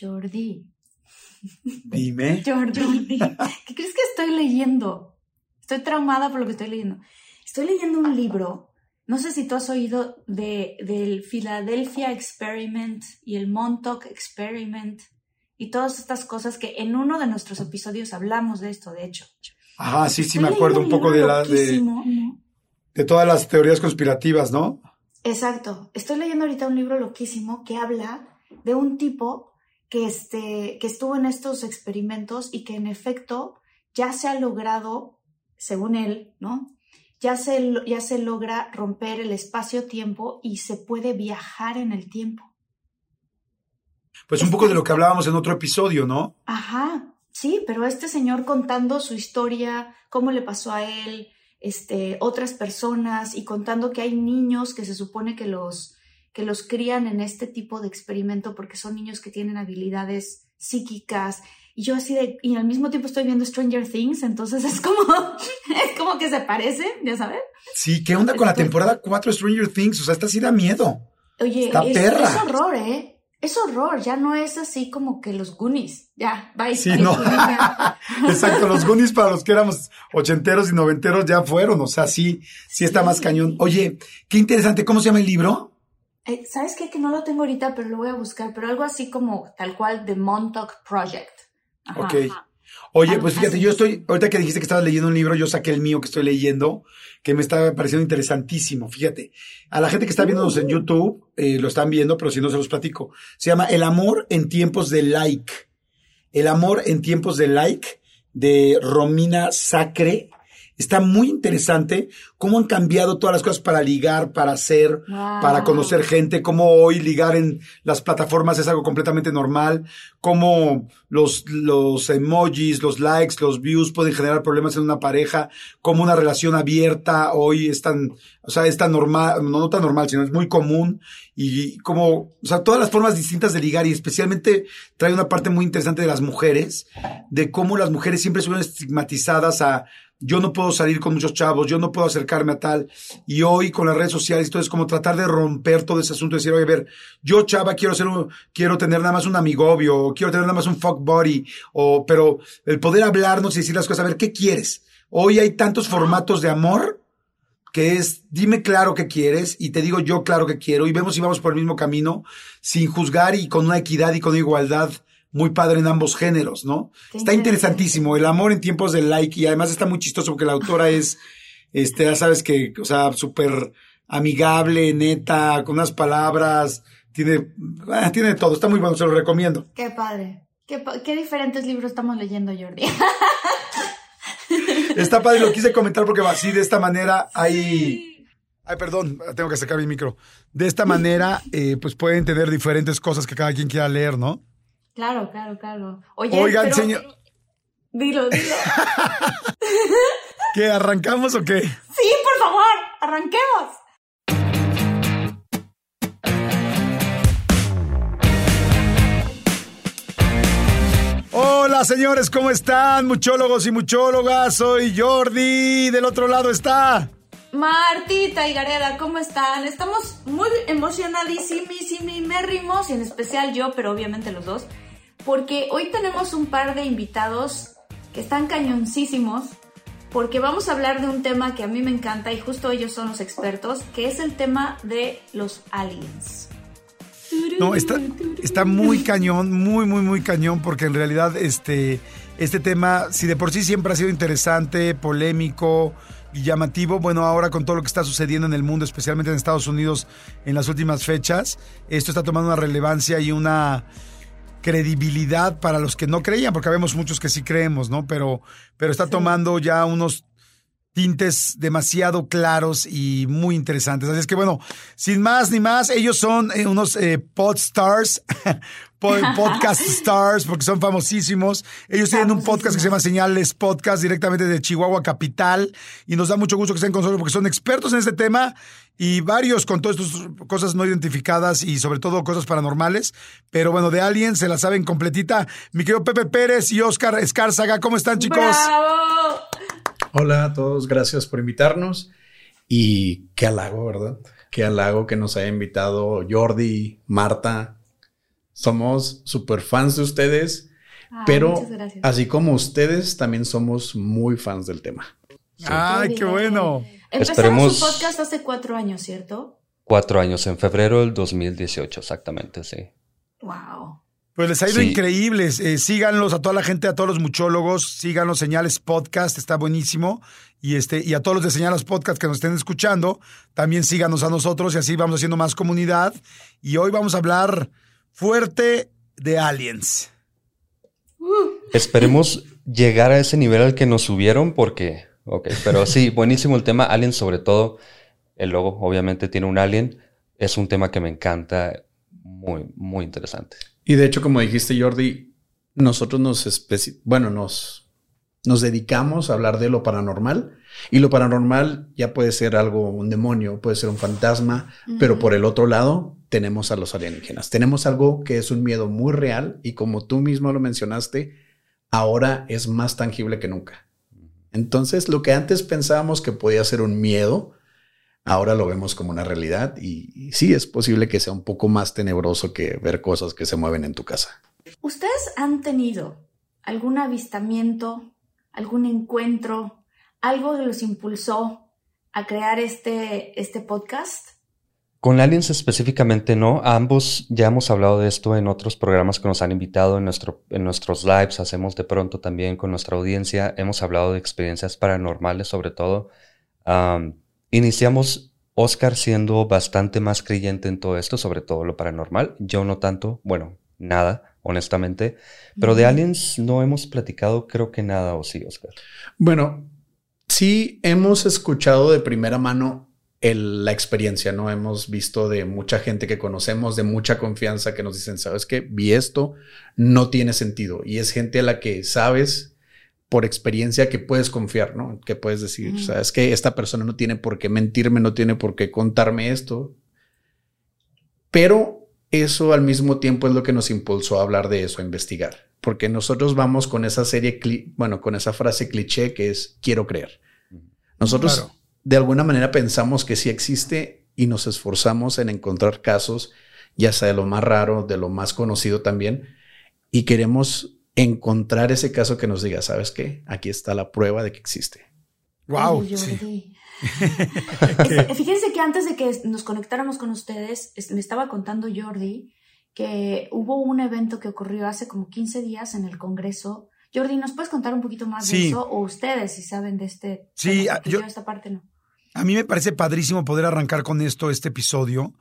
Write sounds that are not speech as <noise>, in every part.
Jordi. Dime. Jordi. ¿Qué crees que estoy leyendo? Estoy traumada por lo que estoy leyendo. Estoy leyendo un libro. No sé si tú has oído de, del Philadelphia Experiment y el Montauk Experiment y todas estas cosas que en uno de nuestros episodios hablamos de esto, de hecho. Ajá, sí, sí, me acuerdo un poco de, la, de, de todas las teorías conspirativas, ¿no? Exacto. Estoy leyendo ahorita un libro loquísimo que habla de un tipo que, este, que estuvo en estos experimentos y que en efecto ya se ha logrado, según él, ¿no? Ya se, ya se logra romper el espacio-tiempo y se puede viajar en el tiempo. Pues un poco de lo que hablábamos en otro episodio, ¿no? Ajá, sí, pero este señor contando su historia, cómo le pasó a él, este, otras personas y contando que hay niños que se supone que los, que los crían en este tipo de experimento porque son niños que tienen habilidades psíquicas. Y yo así de, y al mismo tiempo estoy viendo Stranger Things, entonces es como, <laughs> es como que se parece, ya sabes. Sí, ¿qué onda con la temporada 4 de Stranger Things? O sea, esta sí da miedo. Oye, es, es horror, ¿eh? es horror, ya no es así como que los Goonies, ya, bye. Sí, no. <laughs> <laughs> Exacto, los Goonies para los que éramos ochenteros y noventeros ya fueron, o sea, sí, sí está más cañón. Oye, qué interesante, ¿cómo se llama el libro? Eh, ¿Sabes qué? Que no lo tengo ahorita, pero lo voy a buscar, pero algo así como tal cual The Montauk Project. Ajá, ok. Oye, pues fíjate, yo estoy, ahorita que dijiste que estabas leyendo un libro, yo saqué el mío que estoy leyendo, que me está pareciendo interesantísimo. Fíjate, a la gente que está viéndonos en YouTube, eh, lo están viendo, pero si no se los platico. Se llama El amor en tiempos de like. El amor en tiempos de like, de Romina Sacre. Está muy interesante cómo han cambiado todas las cosas para ligar, para hacer, para conocer gente, cómo hoy ligar en las plataformas es algo completamente normal, cómo los, los emojis, los likes, los views pueden generar problemas en una pareja, cómo una relación abierta hoy es tan, o sea, es tan normal, no, no tan normal, sino es muy común y como, o sea, todas las formas distintas de ligar y especialmente trae una parte muy interesante de las mujeres, de cómo las mujeres siempre son estigmatizadas a yo no puedo salir con muchos chavos, yo no puedo acercarme a tal. Y hoy con las redes sociales, entonces como tratar de romper todo ese asunto, decir, oye, a ver, yo chava quiero ser un, quiero tener nada más un amigobio, o quiero tener nada más un fuck body, o, pero el poder hablarnos y decir las cosas, a ver, ¿qué quieres? Hoy hay tantos formatos de amor que es, dime claro qué quieres y te digo yo claro que quiero y vemos si vamos por el mismo camino sin juzgar y con una equidad y con igualdad muy padre en ambos géneros, ¿no? está interesantísimo. El amor en tiempos de like y además está muy chistoso porque la autora es, este, ya sabes que, o sea, súper amigable, neta, con unas palabras, tiene, ah, tiene todo. Está muy bueno, se lo recomiendo. Qué padre. Qué, qué diferentes libros estamos leyendo, Jordi. <laughs> está padre, lo quise comentar porque así de esta manera hay... Ay, perdón, tengo que sacar mi micro. De esta manera, eh, pues pueden tener diferentes cosas que cada quien quiera leer, ¿no? Claro, claro, claro. Oye, Oigan, señor. Dilo, dilo. <laughs> ¿Qué, arrancamos o qué? Sí, por favor, arranquemos. Hola señores, ¿cómo están? Muchólogos y muchólogas, soy Jordi, del otro lado está... Martita y Gareda, ¿cómo están? Estamos muy emocionadísimos y en especial yo, pero obviamente los dos, porque hoy tenemos un par de invitados que están cañoncísimos, porque vamos a hablar de un tema que a mí me encanta y justo ellos son los expertos, que es el tema de los aliens. No, está, está muy cañón, muy, muy, muy cañón, porque en realidad este, este tema, si de por sí siempre ha sido interesante, polémico llamativo, bueno, ahora con todo lo que está sucediendo en el mundo, especialmente en Estados Unidos en las últimas fechas, esto está tomando una relevancia y una credibilidad para los que no creían, porque vemos muchos que sí creemos, ¿no? Pero, pero está tomando ya unos tintes demasiado claros y muy interesantes. Así es que bueno, sin más ni más, ellos son eh, unos eh, podstars, <laughs> <laughs> podcast stars, porque son famosísimos. Ellos tienen un podcast que se llama Señales Podcast directamente de Chihuahua Capital y nos da mucho gusto que estén con nosotros porque son expertos en este tema y varios con todas estas cosas no identificadas y sobre todo cosas paranormales. Pero bueno, de alguien se la saben completita. Mi querido Pepe Pérez y Oscar Escárzaga, ¿cómo están chicos? ¡Bravo! Hola a todos, gracias por invitarnos y qué halago, ¿verdad? Qué halago que nos haya invitado Jordi, Marta. Somos súper fans de ustedes, pero así como ustedes, también somos muy fans del tema. ¡Ay, qué bueno! Empezaron su podcast hace cuatro años, ¿cierto? Cuatro años, en febrero del 2018, exactamente, sí. ¡Wow! Pues les ha ido increíbles. Eh, síganlos a toda la gente, a todos los muchólogos, síganlos Señales Podcast, está buenísimo. Y este, y a todos los de Señales Podcast que nos estén escuchando, también síganos a nosotros y así vamos haciendo más comunidad. Y hoy vamos a hablar fuerte de aliens. Uh. Esperemos llegar a ese nivel al que nos subieron, porque, ok, pero sí, <laughs> buenísimo el tema. Aliens, sobre todo, el logo obviamente tiene un alien. Es un tema que me encanta, muy, muy interesante. Y de hecho, como dijiste, Jordi, nosotros nos, bueno, nos, nos dedicamos a hablar de lo paranormal. Y lo paranormal ya puede ser algo, un demonio, puede ser un fantasma, pero por el otro lado tenemos a los alienígenas. Tenemos algo que es un miedo muy real y como tú mismo lo mencionaste, ahora es más tangible que nunca. Entonces, lo que antes pensábamos que podía ser un miedo, ahora lo vemos como una realidad y, sí es posible que sea un poco más tenebroso que ver cosas que se mueven en tu casa. ¿Ustedes han tenido algún avistamiento, algún encuentro, algo que los impulsó a crear este, este podcast? Con aliens específicamente no. Ambos ya hemos hablado de esto en otros programas que nos han invitado en, nuestro, en nuestros lives. Hacemos de pronto también con nuestra audiencia. Hemos hablado de experiencias paranormales sobre todo. Iniciamos Oscar siendo bastante más creyente en todo esto, sobre todo lo paranormal. Yo no tanto, bueno, nada, honestamente. Pero de aliens no hemos platicado, creo que nada, ¿o sí, Oscar? Bueno, sí hemos escuchado de primera mano la experiencia, ¿no? Hemos visto de mucha gente que conocemos, de mucha confianza, que nos dicen, ¿sabes qué? Vi esto, no tiene sentido. Y es gente a la que sabes por experiencia que puedes confiar, ¿no? Que puedes decir, o sea, es que esta persona no tiene por qué mentirme, no tiene por qué contarme esto. Pero eso al mismo tiempo es lo que nos impulsó a hablar de eso, a investigar. Porque nosotros vamos con esa serie, bueno, con esa frase cliché que es quiero creer. Nosotros de alguna manera pensamos que sí existe y nos esforzamos en encontrar casos, ya sea de lo más raro, de lo más conocido también, y queremos encontrar ese caso que nos diga, ¿sabes qué? Aquí está la prueba de que existe. Wow. <laughs> fíjense que antes de que nos conectáramos con ustedes, me estaba contando Jordi que hubo un evento que ocurrió hace como 15 días en el Congreso. Jordi, ¿nos puedes contar un poquito más de eso? O ustedes, si saben de este. Sí, yo, esta parte no. A mí me parece padrísimo poder arrancar con esto, este episodio,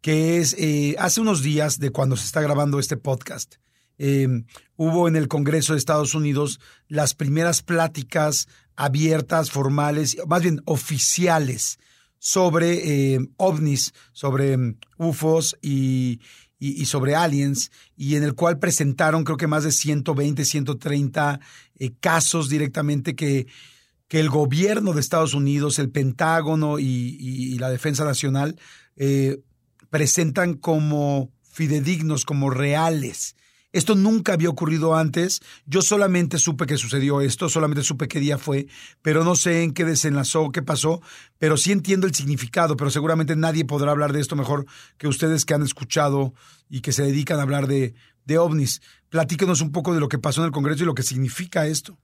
que es eh, hace unos días de cuando se está grabando este podcast. Em, hubo en el Congreso de Estados Unidos las primeras pláticas abiertas, formales, más bien oficiales, sobre em, ovnis, sobre em, UFOs y, sobre aliens, y en el cual presentaron creo que más de 120, 130 eh, casos directamente que, que el gobierno de Estados Unidos, el Pentágono y, la Defensa Nacional eh, presentan como fidedignos, como reales. Esto nunca había ocurrido antes. Yo solamente supe que sucedió esto, solamente supe qué día fue, pero no sé en qué desenlazó, qué pasó, pero sí entiendo el significado, pero seguramente nadie podrá hablar de esto mejor que ustedes que han escuchado y que se dedican a hablar de, de ovnis. Platíquenos un poco de lo que pasó en el Congreso y lo que significa esto.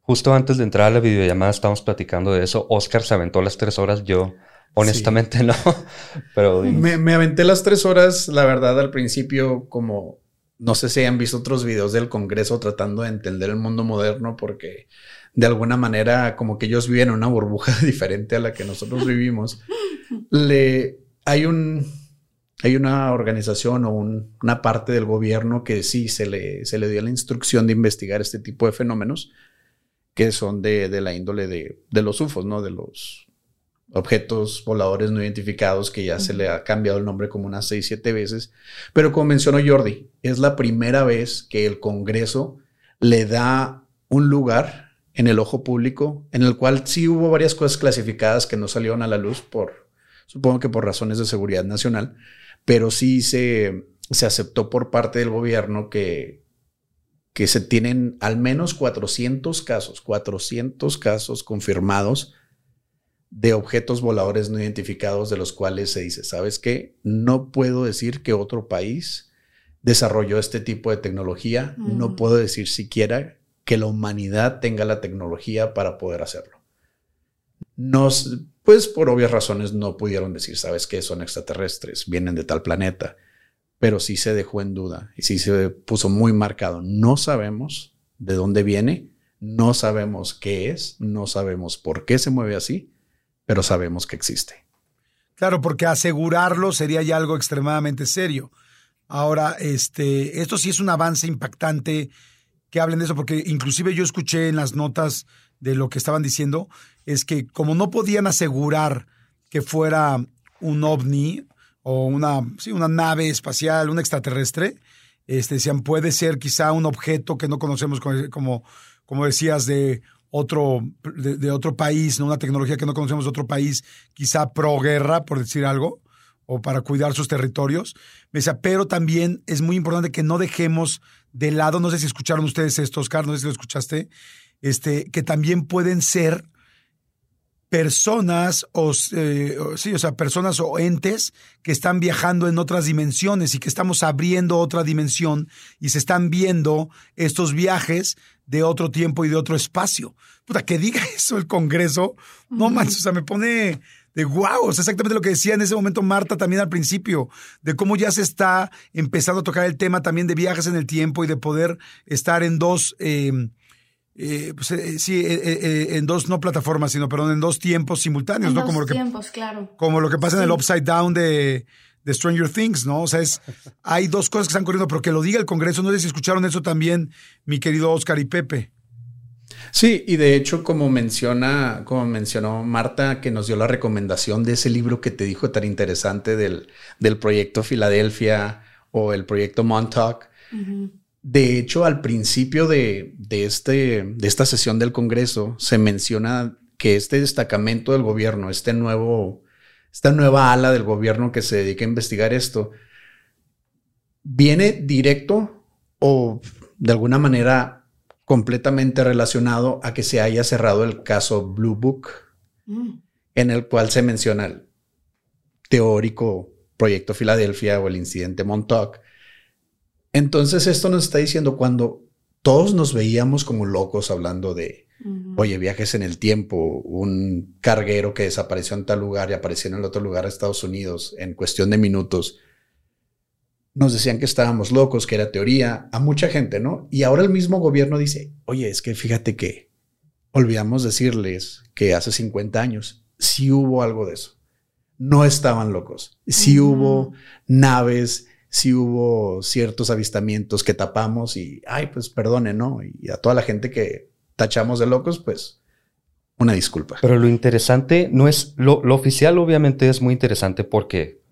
Justo antes de entrar a la videollamada estábamos platicando de eso. Oscar se aventó las tres horas, yo Honestamente <laughs> no, pero... <laughs> Me, me, aventé las tres horas, la verdad, al principio como... No sé si hayan visto otros videos del Congreso tratando de entender el mundo moderno porque de alguna manera como que ellos viven en una burbuja <laughs> diferente a la que nosotros vivimos. Le, hay un hay una organización o una parte del gobierno que sí se le, se le dio la instrucción de investigar este tipo de fenómenos que son de, la índole de, de, los UFOs, ¿no? De los objetos voladores no identificados que ya se le ha cambiado el nombre como unas seis, siete veces. Pero como mencionó Jordi, es la primera vez que el Congreso le da un lugar en el ojo público en el cual sí hubo varias cosas clasificadas que no salieron a la luz por, supongo que por razones de seguridad nacional, pero sí se, se aceptó por parte del gobierno que, que se tienen al menos 400 casos, 400 casos confirmados de objetos voladores no identificados de los cuales se dice, ¿sabes qué? No puedo decir que otro país desarrolló este tipo de tecnología, no mm. puedo decir siquiera que la humanidad tenga la tecnología para poder hacerlo. Nos, pues por obvias razones no pudieron decir, sabes que son extraterrestres, vienen de tal planeta, pero sí se dejó en duda y sí se puso muy marcado. No sabemos de dónde viene, no sabemos qué es, no sabemos por qué se mueve así, pero sabemos que existe. Claro, porque asegurarlo sería ya algo extremadamente serio. Ahora, este, esto sí es un avance impactante que hablen de eso, porque inclusive yo escuché en las notas de lo que estaban diciendo, es que como no podían asegurar que fuera un ovni o una, sí, una nave espacial, un extraterrestre, este, decían, puede ser quizá un objeto que no conocemos como, como decías, de otro, de, otro país, ¿no? una tecnología que no conocemos de otro país, quizá pro guerra, por decir algo, o para cuidar sus territorios. Decía, pero también es muy importante que no dejemos de lado, no sé si escucharon ustedes esto, Oscar, no sé si lo escuchaste, este, que también pueden ser personas o, eh, sí, o sea, personas o entes que están viajando en otras dimensiones y que estamos abriendo otra dimensión y se están viendo estos viajes de otro tiempo y de otro espacio. Puta, que diga <laughs> eso el Congreso, no manches, o sea, me pone de wow, es exactamente lo que decía en ese momento Marta también al principio, de cómo ya se está empezando a tocar el tema también de viajes en el tiempo y de poder estar en dos... Eh, eh, pues, eh, sí, eh, en dos no plataformas, sino perdón, en dos tiempos simultáneos, en ¿no? Dos como lo que, tiempos, claro. Como lo que pasa en el Upside Down de, de, Stranger Things, ¿no? O sea, es, hay dos cosas que están corriendo, pero que lo diga el Congreso, no sé si escucharon eso también, mi querido Oscar y Pepe. Sí, y de hecho, como menciona, como mencionó Marta, que nos dio la recomendación de ese libro que te dijo tan interesante del, del proyecto Filadelfia o el proyecto Montauk. De hecho, al principio de, este, de esta sesión del Congreso se menciona que este destacamento del gobierno, este nuevo, esta nueva ala del gobierno que se dedica a investigar esto, viene directo o de alguna manera completamente relacionado a que se haya cerrado el caso Blue Book, mm. en el cual se menciona el teórico proyecto Filadelfia o el incidente Montauk, entonces esto nos está diciendo cuando todos nos veíamos como locos hablando de, oye, viajes en el tiempo, un carguero que desapareció en tal lugar y apareció en el otro lugar de Estados Unidos en cuestión de minutos. Nos decían que estábamos locos, que era teoría, a mucha gente, ¿no? Y ahora el mismo gobierno dice, oye, es que fíjate que olvidamos decirles que hace 50 años sí hubo algo de eso. No estaban locos. Sí hubo naves sí hubo ciertos avistamientos que tapamos y, ay, pues perdone, ¿no? Y a toda la gente que tachamos de locos, pues una disculpa. Pero lo interesante no es, lo, oficial obviamente es muy interesante porque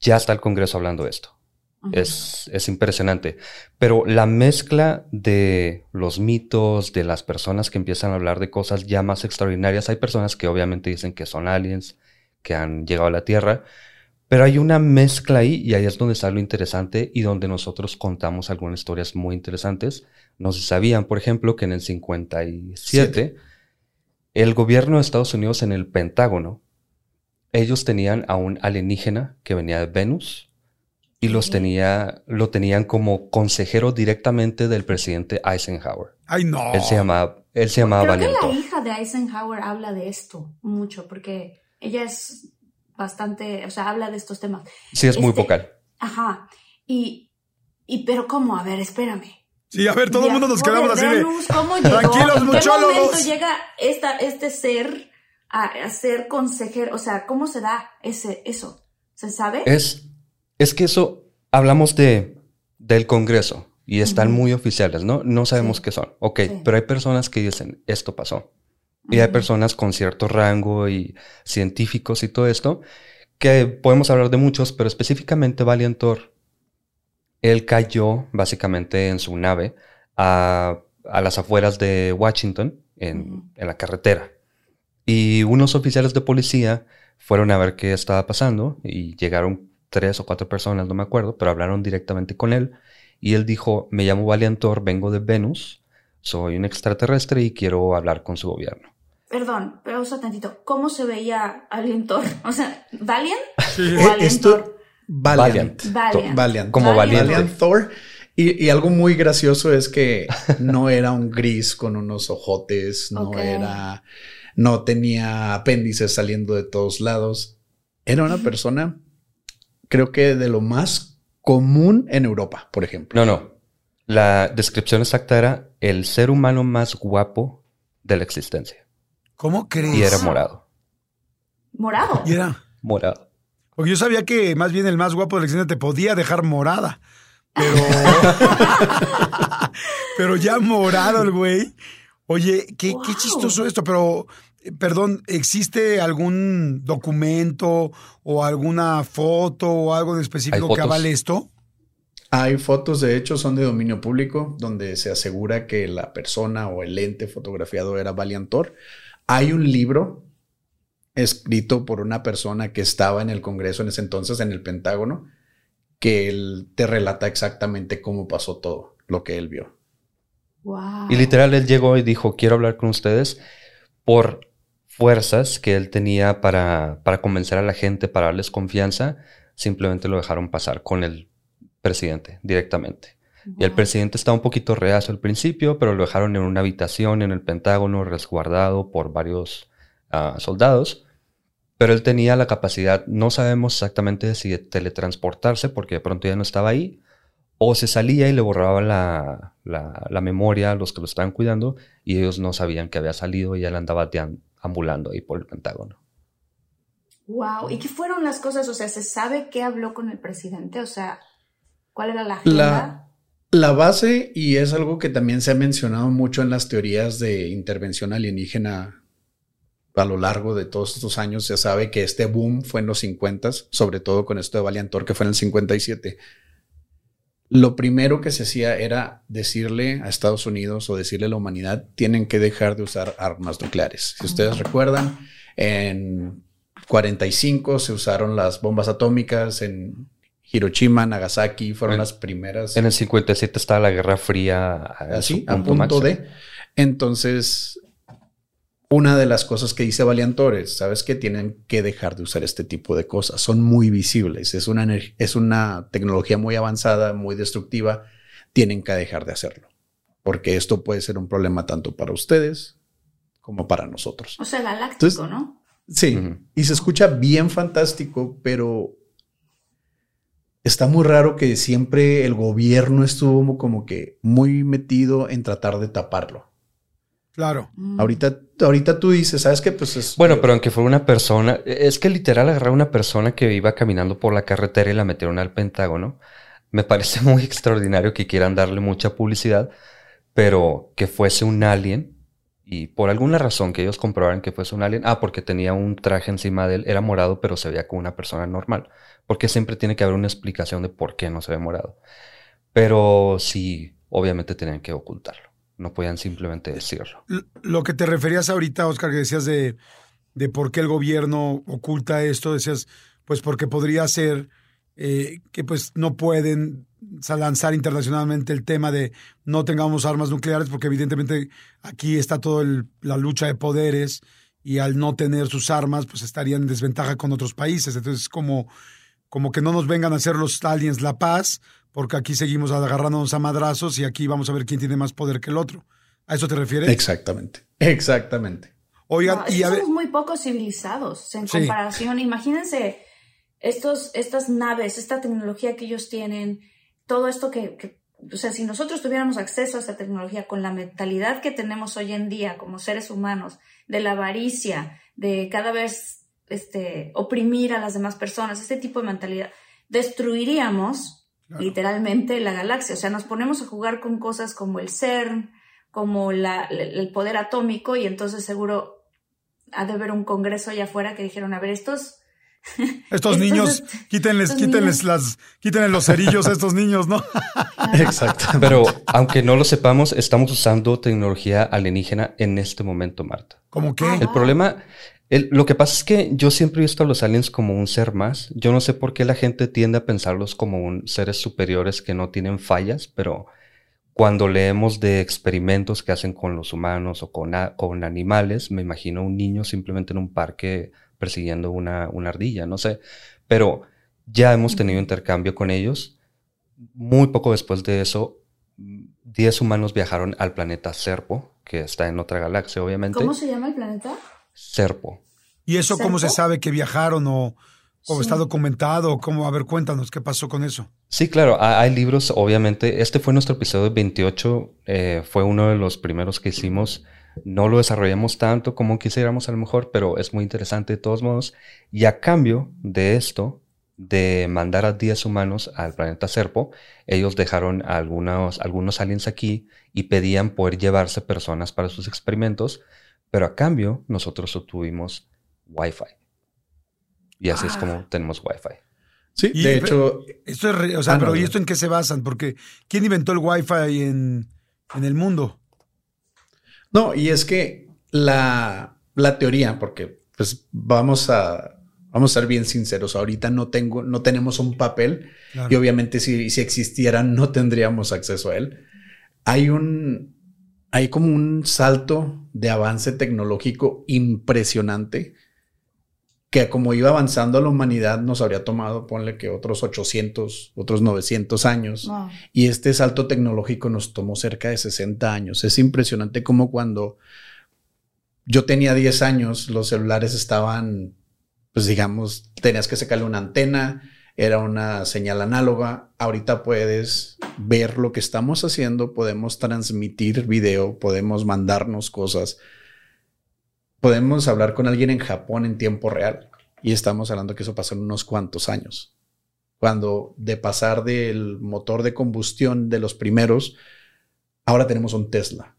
ya está el Congreso hablando de esto. es, es, impresionante. Pero la mezcla de los mitos, de las personas que empiezan a hablar de cosas ya más extraordinarias, hay personas que obviamente dicen que son aliens, que han llegado a la Tierra, pero hay una mezcla ahí y ahí es donde está lo interesante y donde nosotros contamos algunas historias muy interesantes. No se sabían, por ejemplo, que en el 57 el gobierno de Estados Unidos en el Pentágono, ellos tenían a un alienígena que venía de Venus y los tenía, lo tenían como consejero directamente del presidente Eisenhower. Ay, no. Él se llamaba, él se llamaba Creo que la hija de Eisenhower habla de esto mucho porque ella es bastante, o sea, habla de estos temas. Sí, es muy Este, vocal. Ajá. Y, y, pero ¿cómo? A ver, espérame. Sí, a ver, todo el mundo nos quedamos así de. ¿Cómo llegó? Tranquilos, ¿En qué muchólogos. momento llega esta, este ser a, a ser consejero? O sea, ¿cómo se da ese, eso? ¿Se sabe? Es, es que eso, hablamos de, del Congreso y están Ujú. muy oficiales, ¿no? No sabemos Sí. qué son. Ok, Sí. pero hay personas que dicen, esto pasó. Y hay personas con cierto rango y científicos y todo esto, que podemos hablar de muchos, pero específicamente Valiantor, él cayó básicamente en su nave a, a las afueras de Washington, en, en la carretera. Y unos oficiales de policía fueron a ver qué estaba pasando y llegaron tres o cuatro personas, no me acuerdo, pero hablaron directamente con él. Y él dijo, me llamo Valiantor, vengo de Venus, soy un extraterrestre y quiero hablar con su gobierno. Perdón, pero pausa tantito. ¿Cómo se veía Alientor? O sea, ¿Valiant? Sí. ¿O Eh, esto, Valiant. Valiant. Valiant. Como valiente. Valiant Thor. Y, y algo muy gracioso es que no era un gris con unos ojotes, no era, no tenía apéndices saliendo de todos lados. Era una persona, creo que de lo más común en Europa, por ejemplo. No, no. La descripción exacta era el ser humano más guapo de la existencia. ¿Cómo crees? Y era morado. Morado. Y era. Morado. Porque yo sabía que más bien el más guapo de la escena te podía dejar morada. Pero. <laughs> pero ya morado el güey. Oye, qué, qué chistoso esto, pero. eh, Perdón, ¿existe algún documento o alguna foto o algo de específico que avale esto? Hay fotos, de hecho, son de dominio público, donde se asegura que la persona o el ente fotografiado era Valiantor. Hay un libro escrito por una persona que estaba en el Congreso en ese entonces, en el Pentágono, que él te relata exactamente cómo pasó todo, lo que él vio. Wow. Y literal él llegó y dijo, quiero hablar con ustedes por fuerzas que él tenía para, para convencer a la gente, para darles confianza. Simplemente lo dejaron pasar con el presidente directamente. Y el presidente estaba un poquito reacio al principio, pero lo dejaron en una habitación en el Pentágono, resguardado por varios ah, soldados. Pero él tenía la capacidad, no sabemos exactamente si de teletransportarse, porque de pronto ya no estaba ahí, o se salía y le borraba la, la- la memoria a los que lo estaban cuidando, y ellos no sabían que había salido y él andaba ambulando ahí por el Pentágono. Wow. ¿Y qué fueron las cosas? O sea, ¿se sabe qué habló con el presidente? O sea, ¿cuál era la agenda? La, la base, y es algo que también se ha mencionado mucho en las teorías de intervención alienígena a lo largo de todos estos años, se sabe que este boom fue en los 50, sobre todo con esto de Valiantor, que fue en el 57. Lo primero que se hacía era decirle a Estados Unidos o decirle a la humanidad, tienen que dejar de usar armas nucleares. Si ustedes recuerdan, en 45 se usaron las bombas atómicas, en Hiroshima, Nagasaki, fueron En- las primeras En el 57 estaba la Guerra Fría así, a punto punto máximo. de. Entonces, una de las cosas que dice Valiantor es, ¿sabes que Tienen que dejar de usar este tipo de cosas. Son muy visibles. Es una, es una tecnología muy avanzada, muy destructiva. Tienen que dejar de hacerlo. Porque esto puede ser un problema tanto para ustedes como para nosotros. O sea, galáctico, Entonces- ¿no? Sí, y se escucha bien fantástico, pero está muy raro que siempre el gobierno estuvo como que muy metido en tratar de taparlo. Claro. Mm. Ahorita, ahorita tú dices, ¿sabes qué? Pues es. Bueno, pero aunque fue una persona, es que literal agarrar a una persona que iba caminando por la carretera y la metieron al Pentágono, me parece <laughs> muy extraordinario que quieran darle mucha publicidad, pero que fuese un alien y por alguna razón que ellos comprobaran que fuese un alien, ah, porque tenía un traje encima de él, era morado, pero se veía como una persona normal, porque siempre tiene que haber una explicación de por qué no se ve morado. Pero sí, obviamente tenían que ocultarlo, no podían simplemente decirlo. Lo que te referías ahorita, Oscar, que decías de, de por qué el gobierno oculta esto, decías, pues porque podría ser eh, que pues no pueden lanzar internacionalmente el tema de no tengamos armas nucleares, porque evidentemente aquí está toda la lucha de poderes y al no tener sus armas, pues estarían en desventaja con otros países. Entonces, como, como que no nos vengan a hacer los aliens la paz, porque aquí seguimos agarrándonos a madrazos y aquí vamos a ver quién tiene más poder que el otro. ¿A eso te refieres? Exactamente. Exactamente. Oigan, y somos muy poco civilizados en comparación. Imagínense estos, estas naves, esta tecnología que ellos tienen, todo esto que, o sea, si nosotros tuviéramos acceso a esta tecnología con la mentalidad que tenemos hoy en día como seres humanos, de la avaricia, de cada vez este, oprimir a las demás personas, este tipo de mentalidad, destruiríamos literalmente la galaxia. O sea, nos ponemos a jugar con cosas como el CERN, como la, el poder atómico, y entonces seguro ha de haber un congreso allá afuera que dijeron, a ver, estos... <laughs> Estos niños, quítenles, quítenles las, quítenles los cerillos a estos niños, ¿no? <laughs> Exacto. Pero aunque no lo sepamos, estamos usando tecnología alienígena en este momento, Marta. ¿Cómo qué? El problema lo que pasa es que yo siempre he visto a los aliens como un ser más. Yo no sé por qué la gente tiende a pensarlos como un, seres superiores que no tienen fallas, pero cuando leemos de experimentos que hacen con los humanos o con, con animales, me imagino un niño simplemente en un parque persiguiendo una, una ardilla, no sé. Pero ya hemos tenido intercambio con ellos. Muy poco después de eso, 10 humanos viajaron al planeta Serpo, que está en otra galaxia, obviamente. ¿Cómo se llama el planeta? Serpo. ¿Y eso cómo se sabe que viajaron o, está documentado? ¿Cómo? A ver, cuéntanos, ¿qué pasó con eso? Sí, claro, hay libros, obviamente. Este fue nuestro episodio 28, eh, fue uno de los primeros que hicimos. No lo desarrollamos tanto como quisiéramos a lo mejor, pero es muy interesante de todos modos. Y a cambio de esto, de mandar a 10 humanos al planeta Serpo, ellos dejaron algunos, algunos aliens aquí y pedían poder llevarse personas para sus experimentos pero a cambio, nosotros obtuvimos Wi-Fi. Y así es como ah. tenemos Wi-Fi. Sí, de hecho. Esto es, o sea, ah, pero ¿y esto en qué se basan? Porque ¿quién inventó el Wi-Fi en, en el mundo? No, y es que la, la teoría, porque pues vamos a, vamos a ser bien sinceros, ahorita no tengo, no tenemos un papel y obviamente si, si existiera no tendríamos acceso a él. Hay un, hay como un salto de avance tecnológico impresionante que como iba avanzando la humanidad nos habría tomado, ponle que otros 800, otros 900 años. Y este salto tecnológico nos tomó cerca de 60 años. Es impresionante como cuando yo tenía 10 años, los celulares estaban, pues digamos, tenías que sacarle una antena, era una señal análoga. Ahorita puedes ver lo que estamos haciendo, podemos transmitir video, podemos mandarnos cosas, podemos hablar con alguien en Japón en tiempo real. Y estamos hablando que eso pasó en unos cuantos años. Cuando de pasar del motor de combustión de los primeros, ahora tenemos un Tesla.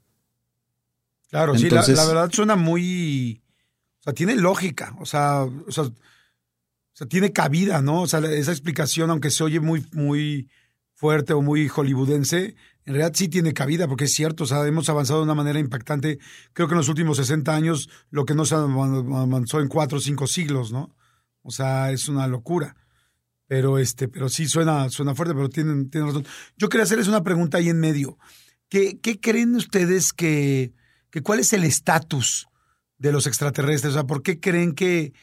Claro, sí, la, verdad suena muy... O sea, tiene lógica. O sea, o sea sea, tiene cabida, ¿no? O sea, esa explicación, aunque se oye muy, muy fuerte o muy hollywoodense, en realidad sí tiene cabida, porque es cierto, o sea, hemos avanzado de una manera impactante. Creo que en los últimos 60 años, lo que no se avanzó en cuatro o cinco siglos, ¿no? O sea, es una locura. Pero este, pero sí suena, suena fuerte, pero tienen, tienen razón. Yo quería hacerles una pregunta ahí en medio. ¿Qué, qué creen ustedes que, que cuál es el estatus de los extraterrestres? O sea, ¿por qué creen que,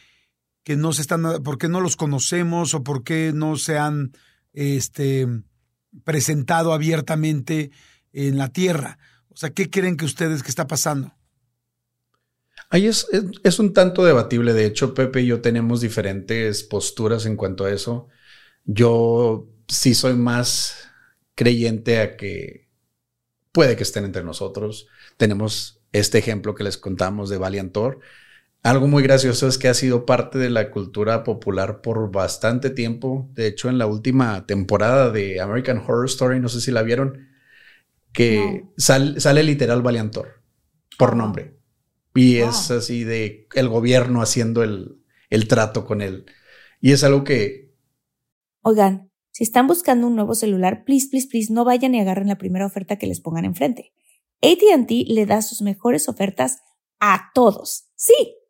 que no se están, por qué no los conocemos o por qué no se han este, presentado abiertamente en la Tierra. O sea, ¿qué creen que ustedes que está pasando? Ahí es, es, un tanto debatible. De hecho, Pepe y yo tenemos diferentes posturas en cuanto a eso. Yo sí soy más creyente a que puede que estén entre nosotros. Tenemos este ejemplo que les contamos de Valiantor algo muy gracioso es que ha sido parte de la cultura popular por bastante tiempo. De hecho, en la última temporada de American Horror Story, no sé si la vieron, que sale literal Valiantor por nombre. Y es así de el gobierno haciendo el, el trato con él. Y es algo que... Oigan, si están buscando un nuevo celular, please, please, please, no vayan y agarren la primera oferta que les pongan enfrente. ATT le da sus mejores ofertas a todos. Sí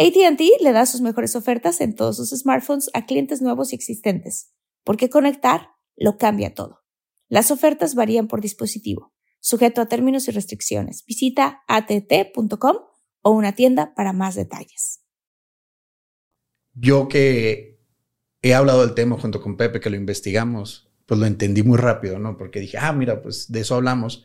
ATT le da sus mejores ofertas en todos sus smartphones a clientes nuevos y existentes, porque conectar lo cambia todo. Las ofertas varían por dispositivo, sujeto a términos y restricciones. Visita att.com o una tienda para más detalles. Yo que he hablado del tema junto con Pepe, que lo investigamos, pues lo entendí muy rápido, ¿no? Porque dije, ah, mira, pues de eso hablamos.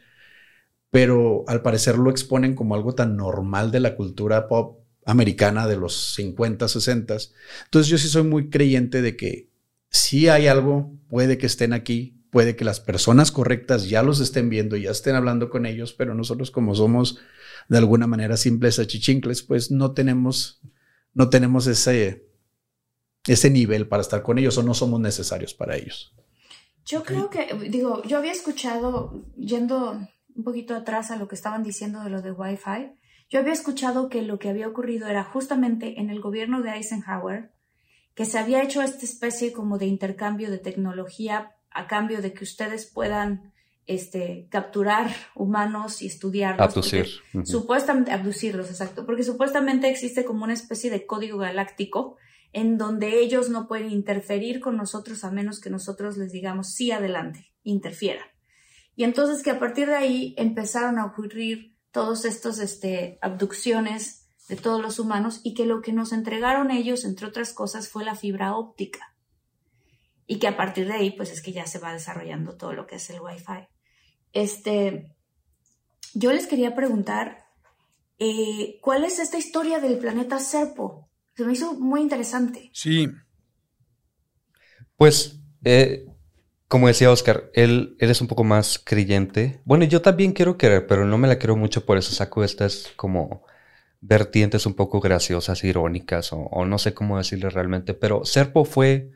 Pero al parecer lo exponen como algo tan normal de la cultura pop americana de los 50, 60. Entonces yo sí soy muy creyente de que si hay algo, puede que estén aquí, puede que las personas correctas ya los estén viendo, ya estén hablando con ellos, pero nosotros como somos de alguna manera simples achichincles, pues no tenemos, no tenemos ese, ese nivel para estar con ellos o no somos necesarios para ellos. Yo creo que, digo, yo había escuchado, yendo un poquito atrás a lo que estaban diciendo de lo de Wi-Fi, yo había escuchado que lo que había ocurrido era justamente en el gobierno de Eisenhower, que se había hecho esta especie como de intercambio de tecnología a cambio de que ustedes puedan este, capturar humanos y estudiarlos. Abducir. Supuestamente, abducirlos, exacto, porque supuestamente existe como una especie de código galáctico en donde ellos no pueden interferir con nosotros a menos que nosotros les digamos sí adelante, interfiera. Y entonces que a partir de ahí empezaron a ocurrir todos estos este, abducciones de todos los humanos y que lo que nos entregaron ellos, entre otras cosas, fue la fibra óptica. Y que a partir de ahí, pues es que ya se va desarrollando todo lo que es el Wi-Fi. Este, yo les quería preguntar, eh, ¿cuál es esta historia del planeta Serpo? Se me hizo muy interesante. Sí. Pues, eh, como decía Oscar, él, es un poco más creyente. Bueno, yo también quiero querer, pero no me la quiero mucho, por eso saco estas como vertientes un poco graciosas, irónicas, o, o no sé cómo decirle realmente. Pero Serpo fue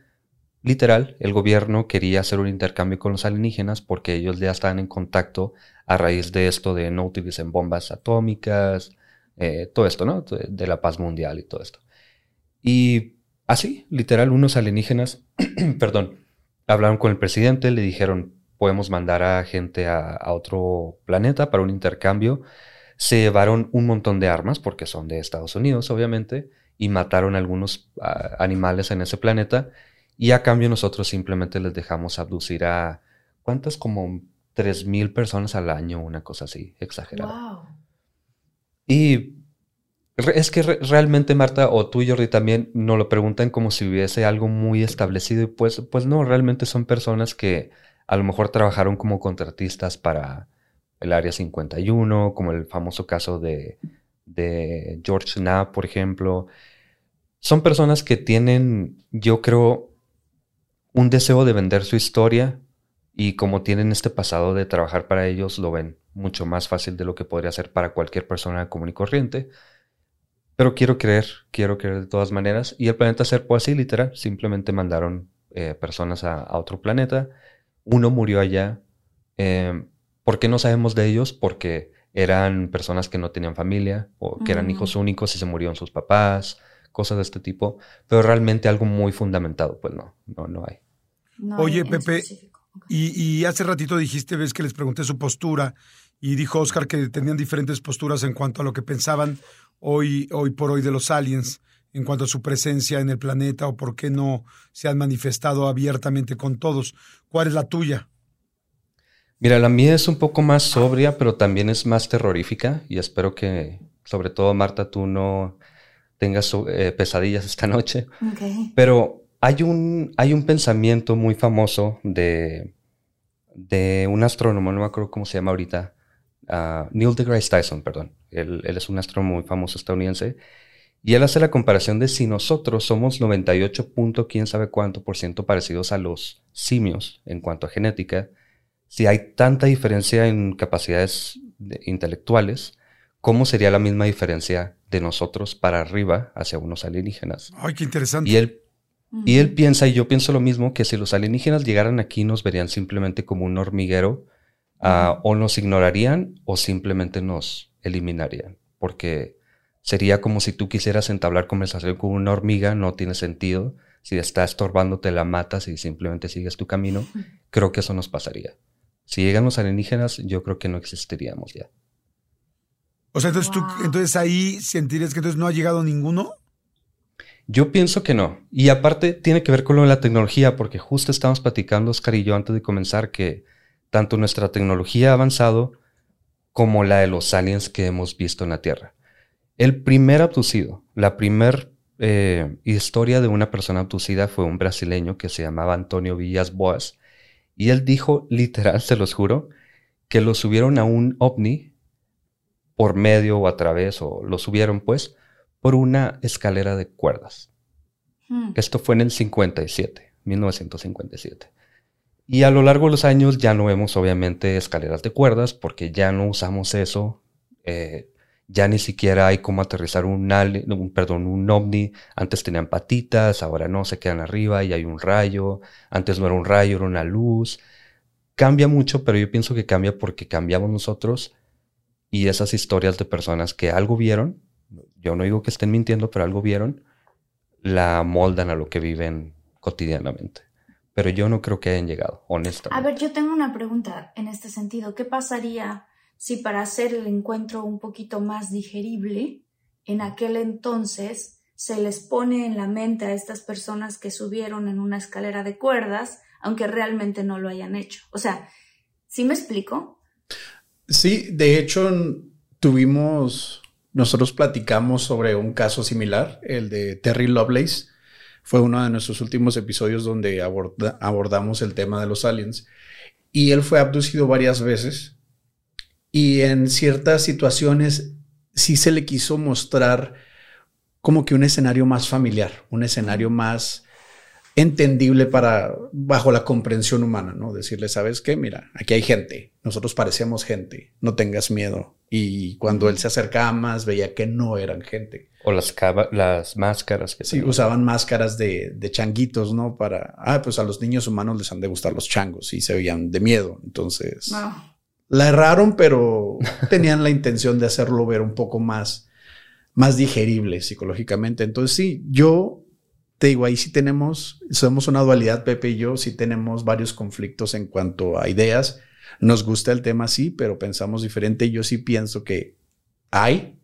literal, el gobierno quería hacer un intercambio con los alienígenas porque ellos ya estaban en contacto a raíz de esto de no utilicen bombas atómicas, eh, todo esto, ¿no? De la paz mundial y todo esto. Y así, literal, unos alienígenas, <clears throat> perdón, hablaron con el presidente, le dijeron, podemos mandar a gente a, otro planeta para un intercambio. Se llevaron un montón de armas, porque son de Estados Unidos, obviamente, y mataron algunos animales en ese planeta. Y a cambio nosotros simplemente les dejamos abducir a, ¿cuántas? Como 3.000 personas al año, una cosa así, exagerada. Y es que realmente, Marta, o tú y Jordi también nos lo preguntan como si hubiese algo muy establecido y pues, pues no, realmente son personas que a lo mejor trabajaron como contratistas para el Área 51, como el famoso caso de, de George Knapp, por ejemplo. Son personas que tienen, yo creo, un deseo de vender su historia y como tienen este pasado de trabajar para ellos, lo ven mucho más fácil de lo que podría ser para cualquier persona común y corriente. Pero quiero creer, quiero creer de todas maneras. Y el planeta Serpo así, literal. Simplemente mandaron eh, personas a, otro planeta. Uno murió allá. Eh, ¿Por qué no sabemos de ellos? Porque eran personas que no tenían familia o que eran hijos únicos y se murieron sus papás, cosas de este tipo. Pero realmente algo muy fundamentado, pues no, no, no hay. Oye, Pepe, y, y, hace ratito dijiste, ves que les pregunté su postura y dijo Oscar que tenían diferentes posturas en cuanto a lo que pensaban hoy, hoy por hoy de los aliens en cuanto a su presencia en el planeta o por qué no se han manifestado abiertamente con todos. ¿Cuál es la tuya? Mira, la mía es un poco más sobria, pero también es más terrorífica y espero que, sobre todo Marta, tú no tengas eh, pesadillas esta noche. Pero hay un, hay un pensamiento muy famoso de, de un astrónomo, no me acuerdo cómo se llama ahorita, uh, Neil deGrasse Tyson, perdón. Él, es un astrónomo muy famoso estadounidense. Y él hace la comparación de si nosotros somos 98. quién sabe cuánto por ciento parecidos a los simios en cuanto a genética, si hay tanta diferencia en capacidades intelectuales, ¿cómo sería la misma diferencia de nosotros para arriba hacia unos alienígenas? Ay, qué interesante. Y él, y él piensa, y yo pienso lo mismo, que si los alienígenas llegaran aquí nos verían simplemente como un hormiguero Ah, o nos ignorarían o simplemente nos eliminarían, porque sería como si tú quisieras entablar conversación con una hormiga, no tiene sentido. Si está estorbándote, la matas y simplemente sigues tu camino. Creo que eso nos pasaría. Si llegan los alienígenas, yo creo que no existiríamos ya. O sea, entonces tú, entonces ahí sentirías que entonces no ha llegado ninguno. Yo pienso que no. Y aparte tiene que ver con lo de la tecnología, porque justo estamos platicando, Oscar y yo, antes de comenzar, que tanto nuestra tecnología ha avanzado como la de los aliens que hemos visto en la Tierra. El primer abducido, la primera eh, historia de una persona abducida fue un brasileño que se llamaba Antonio Villas Boas. Y él dijo, literal, <laughs> se los juro, que lo subieron a un ovni por medio o a través, o lo subieron pues, por una escalera de cuerdas. Hmm. Esto fue en el 57, 1957. Y a lo largo de los años ya no vemos obviamente escaleras de cuerdas porque ya no usamos eso. Eh, ya ni siquiera hay como aterrizar un, un, perdón, un ovni. Antes tenían patitas, ahora no, se quedan arriba y hay un rayo. Antes no era un rayo, era una luz. Cambia mucho, pero yo pienso que cambia porque cambiamos nosotros y esas historias de personas que algo vieron yo no digo que estén mintiendo, pero algo vieron, la moldan a lo que viven cotidianamente. Pero yo no creo que hayan llegado, honestamente. A ver, yo tengo una pregunta en este sentido. ¿Qué pasaría si para hacer el encuentro un poquito más digerible, en aquel entonces se les pone en la mente a estas personas que subieron en una escalera de cuerdas, aunque realmente no lo hayan hecho? O sea, ¿sí me explico? Sí, de hecho tuvimos nosotros platicamos sobre un caso similar, el de Terry Lovelace. Fue uno de nuestros últimos episodios donde abordamos el tema de los aliens. Y él fue abducido varias veces. Y en ciertas situaciones sí se le quiso mostrar como que un escenario más familiar, un escenario más entendible para bajo la comprensión humana, ¿no? Decirle, ¿sabes qué? Mira, aquí hay gente, nosotros parecemos gente, no tengas miedo. Y cuando él se acercaba más, veía que no eran gente. O las, las máscaras que Sí, usaban máscaras de, de, changuitos, ¿no? Para, ah, pues a los niños humanos les han de gustar los changos y se veían de miedo. Entonces, la erraron, pero tenían la intención de hacerlo ver un poco más, más digerible psicológicamente. Entonces, sí, yo te digo, ahí sí tenemos, somos una dualidad, Pepe y yo, sí tenemos varios conflictos en cuanto a ideas. Nos gusta el tema, sí, pero pensamos diferente. Yo sí pienso que hay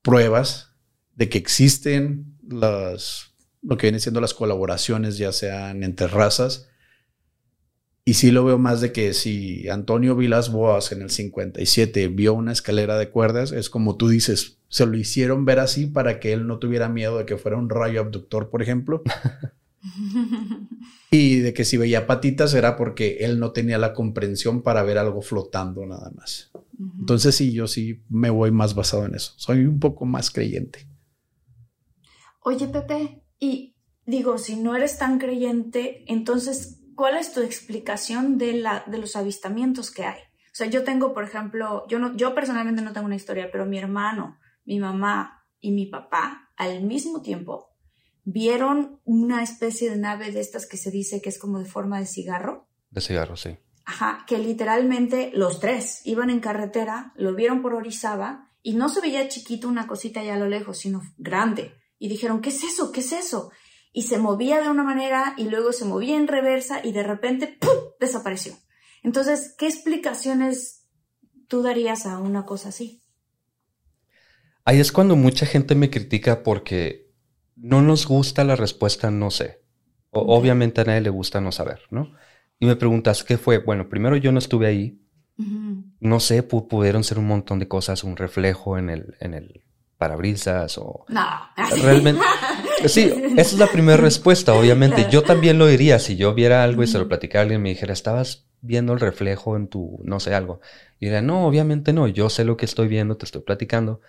pruebas de que existen las, lo que vienen siendo las colaboraciones, ya sean entre razas. Y sí lo veo más de que si Antonio Vilas Boas en el 57 vio una escalera de cuerdas, es como tú dices, se lo hicieron ver así para que él no tuviera miedo de que fuera un rayo abductor, por ejemplo. <laughs> y de que si veía patitas era porque él no tenía la comprensión para ver algo flotando nada más. Entonces sí, yo sí me voy más basado en eso. Soy un poco más creyente. Oye, Pepe, y digo, si no eres tan creyente, entonces, ¿cuál es tu explicación de, la, de los avistamientos que hay? O sea, yo tengo, por ejemplo, yo, no, yo personalmente no tengo una historia, pero mi hermano mi mamá y mi papá al mismo tiempo vieron una especie de nave de estas que se dice que es como de forma de cigarro. De cigarro, sí. Ajá, que literalmente los tres iban en carretera, lo vieron por Orizaba y no se veía chiquito una cosita allá a lo lejos, sino grande. Y dijeron, ¿qué es eso? ¿Qué es eso? Y se movía de una manera y luego se movía en reversa y de repente ¡pum! desapareció. Entonces, ¿qué explicaciones tú darías a una cosa así? Ahí es cuando mucha gente me critica porque no nos gusta la respuesta no sé. Obviamente a nadie le gusta no saber, ¿no? Y me preguntas, ¿qué fue? Bueno, primero yo no estuve ahí. No sé, pudieron ser un montón de cosas, un reflejo en el, en el parabrisas o... No. Realmente... <laughs> Sí, esa es la primera respuesta, obviamente. <laughs> Yo también lo diría si yo viera algo y se lo platicara a alguien y me dijera, estabas viendo el reflejo en tu, no sé, algo. Y diría, no, obviamente no, yo sé lo que estoy viendo, te estoy platicando,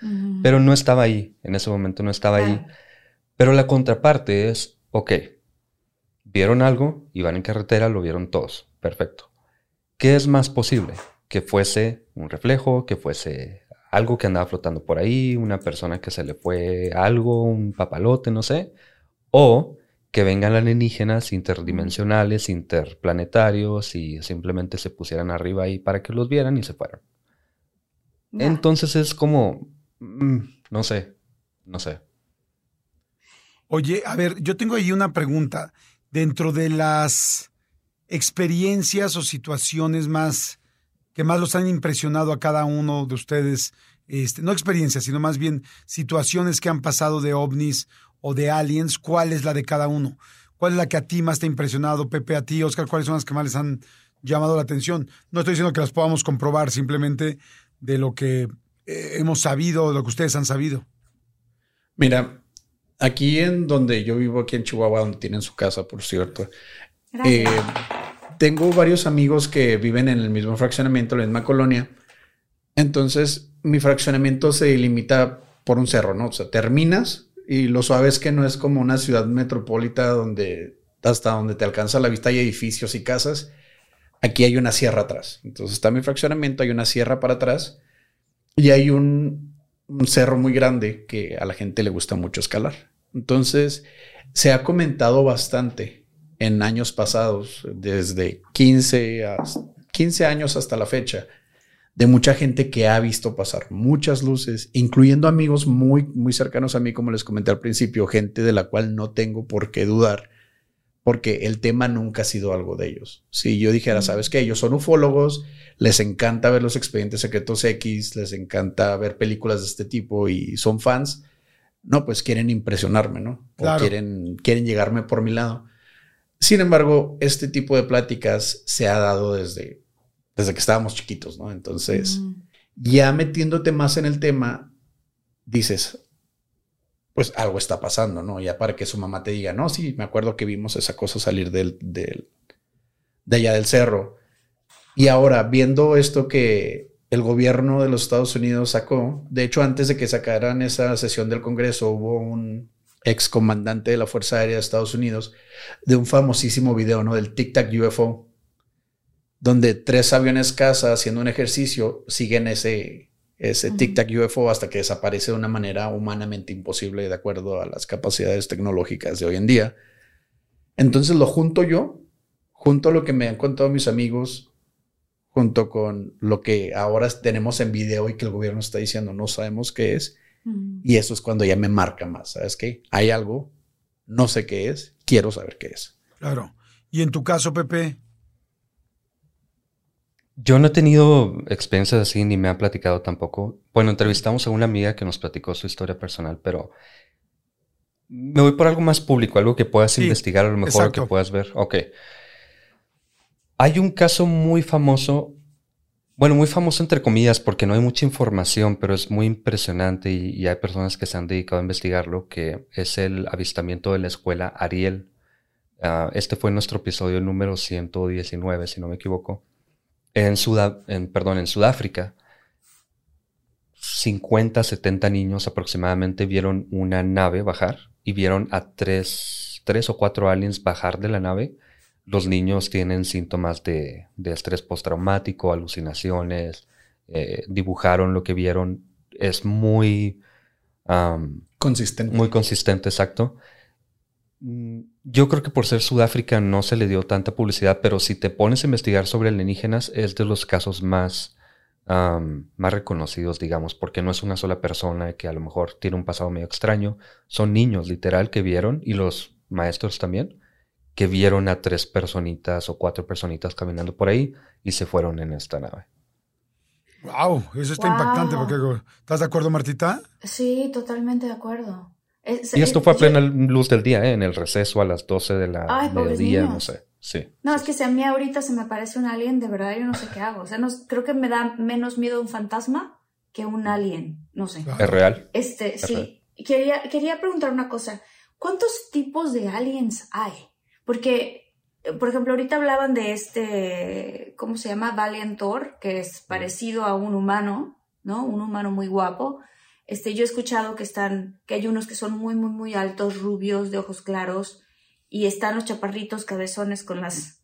pero no estaba ahí, en ese momento no estaba ahí. Pero la contraparte es, ok, vieron algo, iban en carretera, lo vieron todos, perfecto. ¿Qué es más posible? Que fuese un reflejo, que fuese algo que andaba flotando por ahí, una persona que se le fue algo, un papalote, no sé, o que vengan alienígenas interdimensionales, interplanetarios y simplemente se pusieran arriba ahí para que los vieran y se fueran. Entonces es como, mm, no sé, no sé. Oye, a ver, yo tengo ahí una pregunta. Dentro de las experiencias o situaciones más que más los han impresionado a cada uno de ustedes, este, no experiencias, sino más bien situaciones que han pasado de ovnis o de aliens, ¿cuál es la de cada uno? ¿Cuál es la que a ti más te ha impresionado, Pepe, a ti, Oscar? ¿Cuáles son las que más les han llamado la atención? No estoy diciendo que las podamos comprobar, simplemente de lo que eh, hemos sabido, de lo que ustedes han sabido. Mira, aquí en donde yo vivo, aquí en Chihuahua, donde tienen su casa, por cierto, eh, tengo varios amigos que viven en el mismo fraccionamiento, la misma colonia. Entonces, mi fraccionamiento se limita por un cerro, ¿no? O sea, terminas y lo suave es que no es como una ciudad metropolita donde hasta donde te alcanza la vista hay edificios y casas. Aquí hay una sierra atrás. Entonces está mi fraccionamiento, hay una sierra para atrás y hay un, un cerro muy grande que a la gente le gusta mucho escalar. Entonces se ha comentado bastante en años pasados, desde 15, a, 15 años hasta la fecha, de mucha gente que ha visto pasar muchas luces, incluyendo amigos muy, muy cercanos a mí, como les comenté al principio, gente de la cual no tengo por qué dudar, porque el tema nunca ha sido algo de ellos. Si yo dijera, ¿sabes qué? Ellos son ufólogos, les encanta ver los expedientes secretos X, les encanta ver películas de este tipo y son fans, no, pues quieren impresionarme, ¿no? O quieren, quieren llegarme por mi lado. Sin embargo, este tipo de pláticas se ha dado desde desde que estábamos chiquitos, ¿no? Entonces, ya metiéndote más en el tema, dices, pues algo está pasando, ¿no? Ya para que su mamá te diga, no, sí, me acuerdo que vimos esa cosa salir del, del, de allá del cerro. Y ahora, viendo esto que el gobierno de los Estados Unidos sacó, de hecho, antes de que sacaran esa sesión del Congreso, hubo un ex comandante de la Fuerza Aérea de Estados Unidos de un famosísimo video, ¿no? Del Tic Tac UFO, donde tres aviones caza haciendo un ejercicio siguen ese, ese tic-tac UFO hasta que desaparece de una manera humanamente imposible de acuerdo a las capacidades tecnológicas de hoy en día. Entonces lo junto yo, junto a lo que me han contado mis amigos, junto con lo que ahora tenemos en video y que el gobierno está diciendo no sabemos qué es. Y eso es cuando ya me marca más. ¿Sabes qué? Hay algo, no sé qué es, quiero saber qué es. Claro. Y en tu caso, Pepe, yo no he tenido experiencias así ni me han platicado tampoco. Bueno, entrevistamos a una amiga que nos platicó su historia personal, pero me voy por algo más público, algo que puedas investigar a lo mejor que puedas ver. Ok. Hay un caso muy famoso, bueno, muy famoso entre comillas porque no hay mucha información, pero es muy impresionante y, hay personas que se han dedicado a investigarlo, que es el avistamiento de la escuela Ariel. Ah, este fue nuestro episodio número 119, si no me equivoco en, perdón, en Sudáfrica, 50, 70 niños aproximadamente vieron una nave bajar y vieron a tres, tres o cuatro aliens bajar de la nave. Los niños tienen síntomas de, estrés postraumático, alucinaciones, eh, dibujaron lo que vieron. Es muy... consistente. Muy consistente, exacto. Mm, yo creo que por ser Sudáfrica no se le dio tanta publicidad, pero si te pones a investigar sobre alienígenas es de los casos más, más reconocidos, digamos, porque no es una sola persona que a lo mejor tiene un pasado medio extraño, son niños literal que vieron y los maestros también, que vieron a tres personitas o cuatro personitas caminando por ahí y se fueron en esta nave. Wow, eso está impactante. Porque, ¿Estás de acuerdo, Martita? Sí, totalmente de acuerdo y esto fue a plena luz del día, ¿eh? en el receso a las 12 de la mediodía, no sé. Sí. No, es que si a mí ahorita se me parece un alien, de verdad yo no sé qué hago. O sea, no, creo que me da menos miedo un fantasma que un alien. No sé. ¿Es real? Este, sí. Quería, quería preguntar una cosa. ¿Cuántos tipos de aliens hay? Porque, por ejemplo, ahorita hablaban de este, ¿cómo se llama? Valiantor, que es parecido a un humano, ¿no? Un humano muy guapo. Este, yo he escuchado que están, que hay unos que son muy, muy, muy altos, rubios, de ojos claros, y están los chaparritos cabezones con las,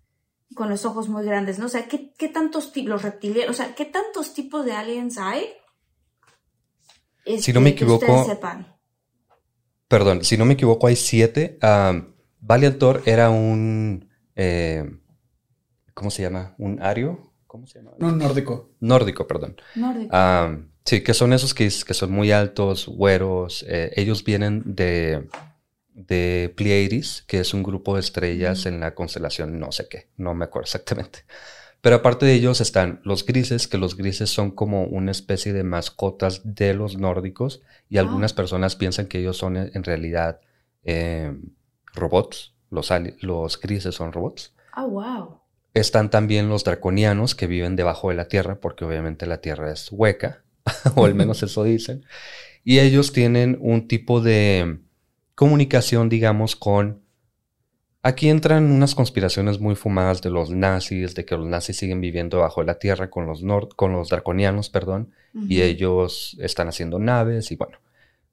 con los ojos muy grandes, ¿no? O sea, ¿qué, qué tantos tipos, los reptilianos, o sea, qué tantos tipos de aliens hay? si no me equivoco. Perdón, si no me equivoco, hay siete. Um, Valiantor era un. Eh, ¿Cómo se llama? ¿Un ario? ¿Cómo se llama? No, nórdico. Nórdico, perdón. Nórdico. Sí, que son esos que, que son muy altos, güeros. Eh, ellos vienen de, de Pleiades, que es un grupo de estrellas en la constelación no sé qué, no me acuerdo exactamente. Pero aparte de ellos están los grises, que los grises son como una especie de mascotas de los nórdicos y algunas ah. personas piensan que ellos son en realidad eh, robots, los, los grises son robots. Oh, wow. Están también los draconianos que viven debajo de la Tierra, porque obviamente la Tierra es hueca, <laughs> o al menos eso dicen. Y ellos tienen un tipo de comunicación, digamos, con... Aquí entran unas conspiraciones muy fumadas de los nazis, de que los nazis siguen viviendo debajo de la Tierra con los, con los draconianos, perdón, y ellos están haciendo naves y bueno.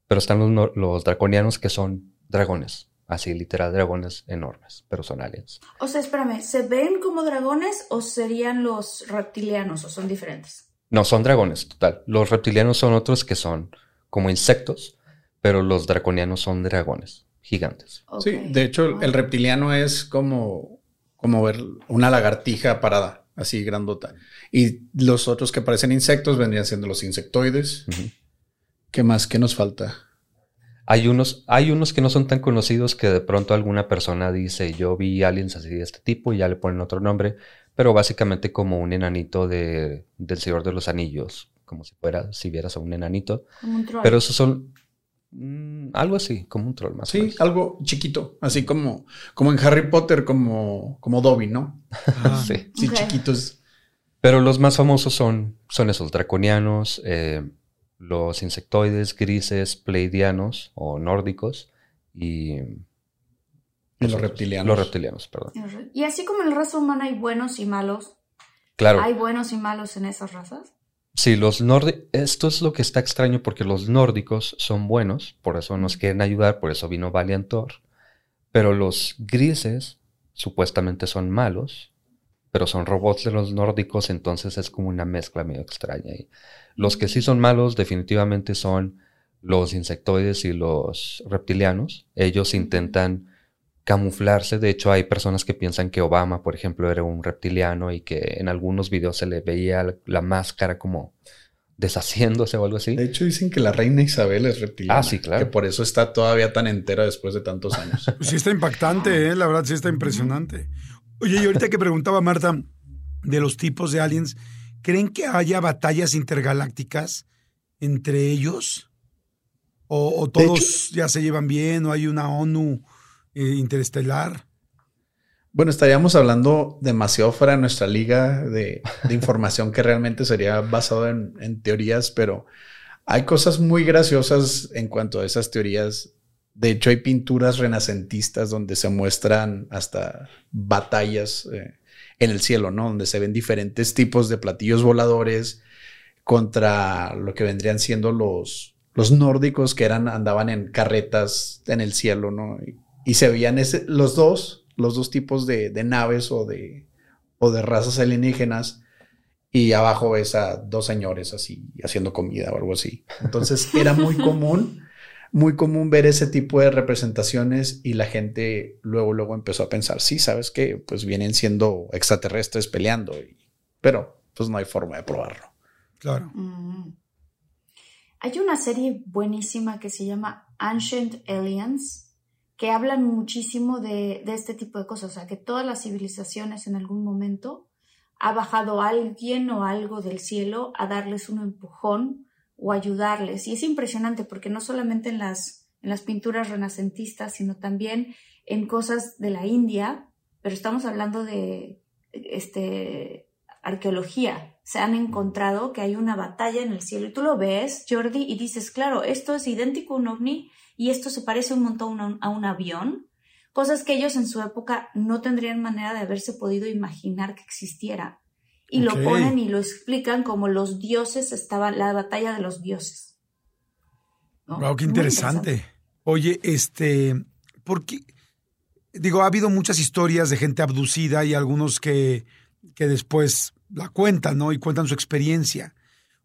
Pero están los, los draconianos que son dragones, Así, literal, dragones enormes, pero son aliens. O sea, espérame, ¿se ven como dragones o serían los reptilianos o son diferentes? No, son dragones, total. Los reptilianos son otros que son como insectos, pero los draconianos son dragones gigantes. Sí, de hecho, el reptiliano es como, como ver una lagartija parada, así grandota. Y los otros que parecen insectos vendrían siendo los insectoides. ¿Qué más? ¿Qué nos falta? Hay unos, hay unos que no son tan conocidos que de pronto alguna persona dice, yo vi aliens así de este tipo y ya le ponen otro nombre, pero básicamente como un enanito de, del Señor de los Anillos, como si fuera, si vieras a un enanito. Como un troll. Pero esos son mm, algo así, como un troll más. Sí, algo chiquito, así como, como en Harry Potter, como, como Dobby, ¿no? Ah, <laughs> sí. Sí, chiquitos. Pero los más famosos son, son esos draconianos, eh, los insectoides grises pleidianos o nórdicos y, los reptilianos. Los reptilianos, perdón. Y así como en la raza humana hay buenos y malos, claro. ¿hay buenos y malos en esas razas? Sí, los nórdicos, esto es lo que está extraño porque los nórdicos son buenos, por eso nos quieren ayudar, por eso vino Valiantor, pero los grises supuestamente son malos, pero son robots de los nórdicos, entonces es como una mezcla medio extraña. ahí. Los que sí son malos definitivamente son los insectoides y los reptilianos. Ellos intentan camuflarse. De hecho, hay personas que piensan que Obama, por ejemplo, era un reptiliano y que en algunos videos se le veía la máscara como deshaciéndose o algo así. De hecho, dicen que la reina Isabel es reptiliana. Ah, sí, claro. Que por eso está todavía tan entera después de tantos años. <laughs> Sí está impactante, ¿eh? la verdad, sí está impresionante. Oye, y ahorita que preguntaba Marta de los tipos de aliens, ¿creen que haya batallas intergalácticas entre ellos? ¿O, o todos ya se llevan bien? ¿O hay una ONU eh, interestelar? Bueno, estaríamos hablando demasiado fuera de nuestra liga de, de información que realmente sería basado en, en, teorías, pero hay cosas muy graciosas en cuanto a esas teorías. De hecho, hay pinturas renacentistas donde se muestran hasta batallas eh, en el cielo, ¿no? Donde se ven diferentes tipos de platillos voladores contra lo que vendrían siendo los, los nórdicos que eran, andaban en carretas en el cielo, ¿no? Y, y se veían ese, los dos, los dos tipos de, de, naves o de, o de razas alienígenas. Y abajo ves a dos señores así haciendo comida o algo así. Entonces era muy <laughs> común, muy común ver ese tipo de representaciones y la gente luego, luego empezó a pensar, sí, ¿sabes qué? Pues vienen siendo extraterrestres peleando, y, pero pues no hay forma de probarlo. Claro. Mm. Hay una serie buenísima que se llama Ancient Aliens, que hablan muchísimo de, de, este tipo de cosas, o sea, que todas las civilizaciones en algún momento ha bajado alguien o algo del cielo a darles un empujón o ayudarles. Y es impresionante porque no solamente en las, en las pinturas renacentistas, sino también en cosas de la India, pero estamos hablando de este, arqueología. Se han encontrado que hay una batalla en el cielo y tú lo ves, Jordi, y dices, claro, esto es idéntico a un ovni y esto se parece un montón a un, a un avión, cosas que ellos en su época no tendrían manera de haberse podido imaginar que existiera. Y okay. lo ponen y lo explican como los dioses estaban, la batalla de los dioses. ¿no? Wow, qué interesante. interesante. Oye, este, ¿por qué? Digo, ha habido muchas historias de gente abducida y algunos que, que después la cuentan, ¿no? Y cuentan su experiencia.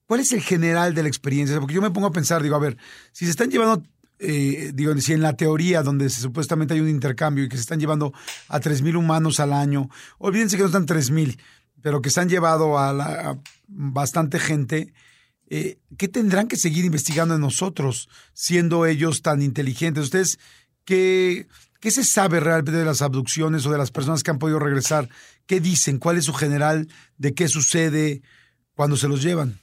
¿Cuál es el general de la experiencia? Porque yo me pongo a pensar, digo, a ver, si se están llevando eh, digo, si en la teoría donde se, supuestamente hay un intercambio y que se están llevando a 3.000 humanos al año, olvídense que no están 3.000, pero que se han llevado a, bastante gente, eh, ¿qué tendrán que seguir investigando en nosotros, siendo ellos tan inteligentes? Ustedes, ¿qué, ¿qué se sabe realmente de las abducciones o de las personas que han podido regresar? ¿Qué dicen? ¿Cuál es su general de qué sucede cuando se los llevan?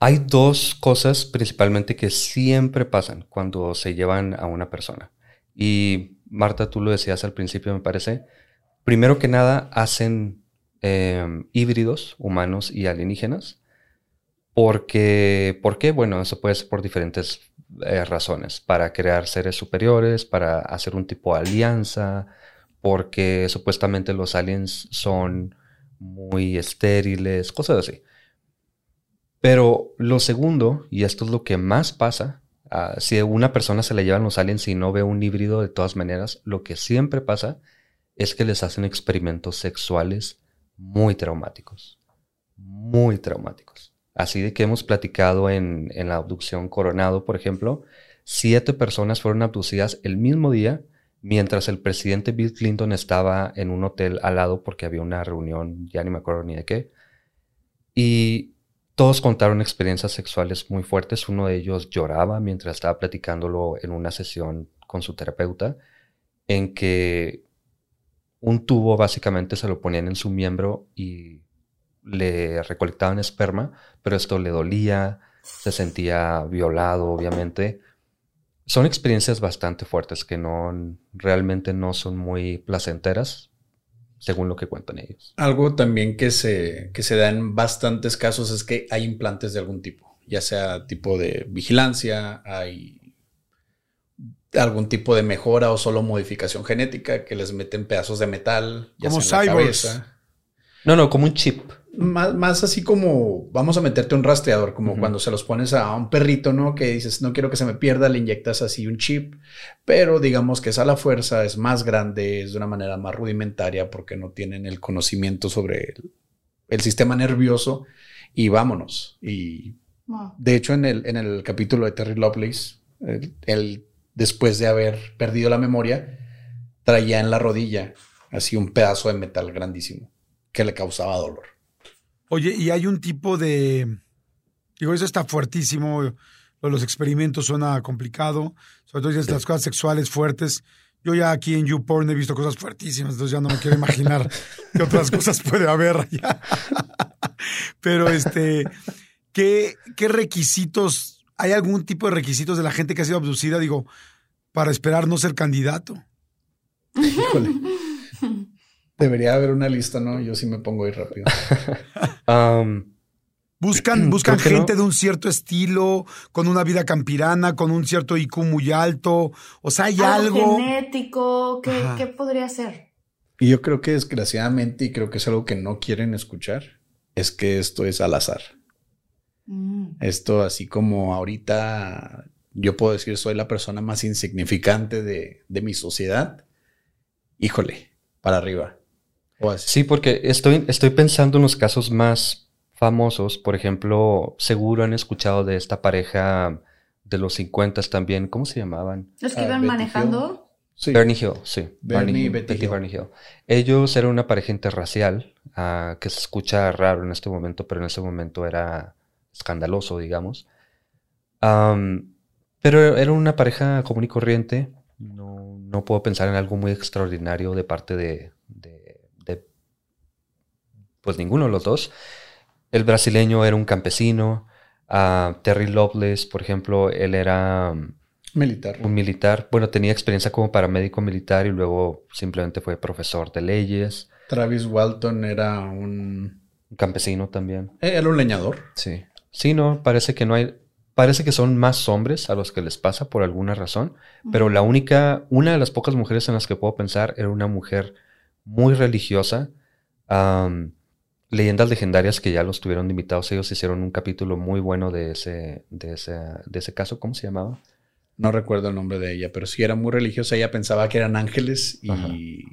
Hay dos cosas principalmente que siempre pasan cuando se llevan a una persona. Y Marta, tú lo decías al principio, me parece. Primero que nada, hacen em, híbridos humanos y alienígenas. Porque, ¿Por qué? Bueno, eso puede ser por diferentes eh, razones. Para crear seres superiores, para hacer un tipo de alianza, porque supuestamente los aliens son muy estériles, cosas así. Pero lo segundo, y esto es lo que más pasa, ah, si a una persona se le llevan los aliens y no ve un híbrido de todas maneras, lo que siempre pasa es que les hacen experimentos sexuales muy traumáticos. Muy traumáticos. Así de que hemos platicado en, en la abducción Coronado, por ejemplo, siete personas fueron abducidas el mismo día mientras el presidente Bill Clinton estaba en un hotel al lado porque había una reunión, ya ni me acuerdo ni de qué. Y todos contaron experiencias sexuales muy fuertes. Uno de ellos lloraba mientras estaba platicándolo en una sesión con su terapeuta, en que un tubo básicamente se lo ponían en su miembro y le recolectaban esperma, pero esto le dolía, se sentía violado, obviamente. Son experiencias bastante fuertes que no realmente no son muy placenteras, según lo que cuentan ellos. Algo también que se, que se da en bastantes casos es que hay implantes de algún tipo, ya sea tipo de vigilancia, hay algún tipo de mejora o solo modificación genética que les meten pedazos de metal, ya como cyborgs. No, no, como un chip. Más, así como vamos a meterte un rastreador, como cuando se los pones a un perrito, ¿no? Que dices, no quiero que se me pierda, le inyectas así un chip, pero digamos que es a la fuerza, es más grande, es de una manera más rudimentaria porque no tienen el conocimiento sobre el, sistema nervioso y vámonos. Y de hecho, en el, en el capítulo de Terry Lovelace, él, después de haber perdido la memoria, traía en la rodilla así un pedazo de metal grandísimo que le causaba dolor. Oye, y hay un tipo de. Digo, eso está fuertísimo. Los experimentos suena complicado. Sobre todo las cosas sexuales fuertes. Yo ya aquí en YouPorn he visto cosas fuertísimas, entonces ya no me quiero imaginar <laughs> qué otras cosas puede haber allá. <laughs> Pero este, ¿qué, ¿qué requisitos? ¿Hay algún tipo de requisitos de la gente que ha sido abducida, digo, para esperar no ser candidato? Híjole. Debería haber una lista, ¿no? Yo sí me pongo ahí rápido. <laughs> buscan <clears throat> buscan gente de un cierto estilo, con una vida campirana, con un cierto IQ muy alto. O sea, hay algo. genético. ¿Qué, podría ser? Y yo creo que desgraciadamente, y creo que es algo que no quieren escuchar, es que esto es al azar. Mm. Esto, así como ahorita yo puedo decir soy la persona más insignificante de, de mi sociedad, híjole, para arriba. Sí, porque estoy, estoy pensando en los casos más famosos. Por ejemplo, seguro han escuchado de esta pareja de los 50 también. ¿Cómo se llamaban? Los que ah, iban manejando. Sí. Bernie Hill, sí. Bernie, Betty, Hill. Ellos eran una pareja interracial ah, que se escucha raro en este momento, pero en ese momento era escandaloso, digamos. pero era una pareja común y corriente. No, no puedo pensar en algo muy extraordinario de parte de, pues ninguno de los dos. El brasileño era un campesino. Uh, Terry Loveless, por ejemplo, él era um, militar. Un militar. Bueno, tenía experiencia como paramédico militar y luego simplemente fue profesor de leyes. Travis Walton era un... un campesino también. Eh, era un leñador. Sí. Sí, no, parece que no hay... Parece que son más hombres a los que les pasa por alguna razón, pero la única, una de las pocas mujeres en las que puedo pensar era una mujer muy religiosa, um, Leyendas legendarias que ya los tuvieron invitados, ellos hicieron un capítulo muy bueno de ese, de ese, de ese caso, ¿cómo se llamaba? No recuerdo el nombre de ella, pero sí era muy religiosa, ella pensaba que eran ángeles y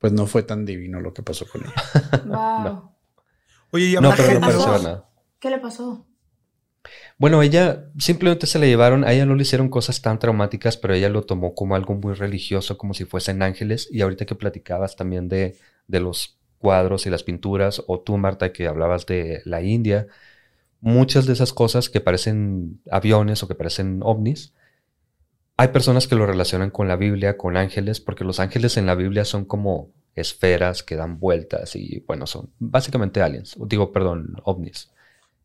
pues no fue tan divino lo que pasó con ella. <laughs> Wow. Oye, ¿y no, pero no nada. ¿Qué le pasó? Bueno, ella simplemente se le llevaron, a ella no le hicieron cosas tan traumáticas, pero ella lo tomó como algo muy religioso, como si fuesen ángeles. Y ahorita que platicabas también de, de los cuadros y las pinturas, o tú, Marta, que hablabas de la India, muchas de esas cosas que parecen aviones o que parecen ovnis, hay personas que lo relacionan con la Biblia, con ángeles, porque los ángeles en la Biblia son como esferas que dan vueltas y bueno, son básicamente aliens, digo, perdón, ovnis.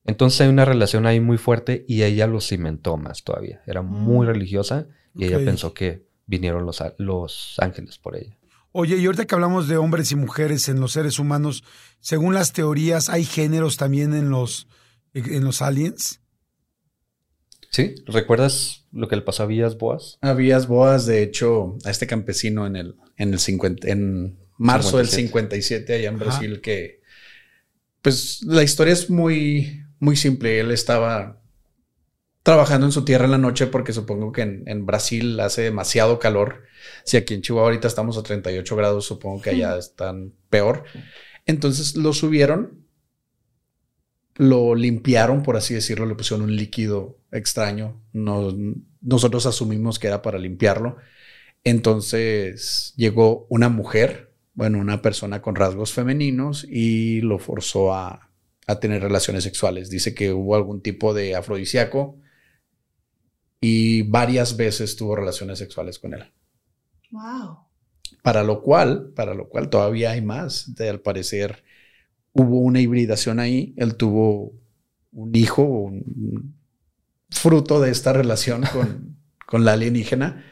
Entonces hay una relación ahí muy fuerte y ella lo cimentó más todavía. Era muy Mm. religiosa y ella pensó que vinieron los, a- los ángeles por ella. Oye, y ahorita que hablamos de hombres y mujeres en los seres humanos, según las teorías, ¿hay géneros también en los, en los aliens? ¿Sí? ¿Recuerdas lo que le pasó a Villas Boas? Habías boas, de hecho, a este campesino en el, en el 50, en marzo del 57. 57 allá en Ajá. Brasil que pues la historia es muy muy simple. Él estaba trabajando en su tierra en la noche porque supongo que en, en Brasil hace demasiado calor. Si aquí en Chihuahua ahorita estamos a 38 grados, supongo que allá están peor. Entonces lo subieron, lo limpiaron, por así decirlo, le pusieron un líquido extraño. Nos- nosotros asumimos que era para limpiarlo. Entonces llegó una mujer, bueno, una persona con rasgos femeninos y lo forzó a, a tener relaciones sexuales. Dice que hubo algún tipo de afrodisíaco y varias veces tuvo relaciones sexuales con él. Wow. Para lo cual, para lo cual todavía hay más. De, al parecer hubo una hibridación ahí. Él tuvo un hijo, un fruto de esta relación con, <laughs> con la alienígena.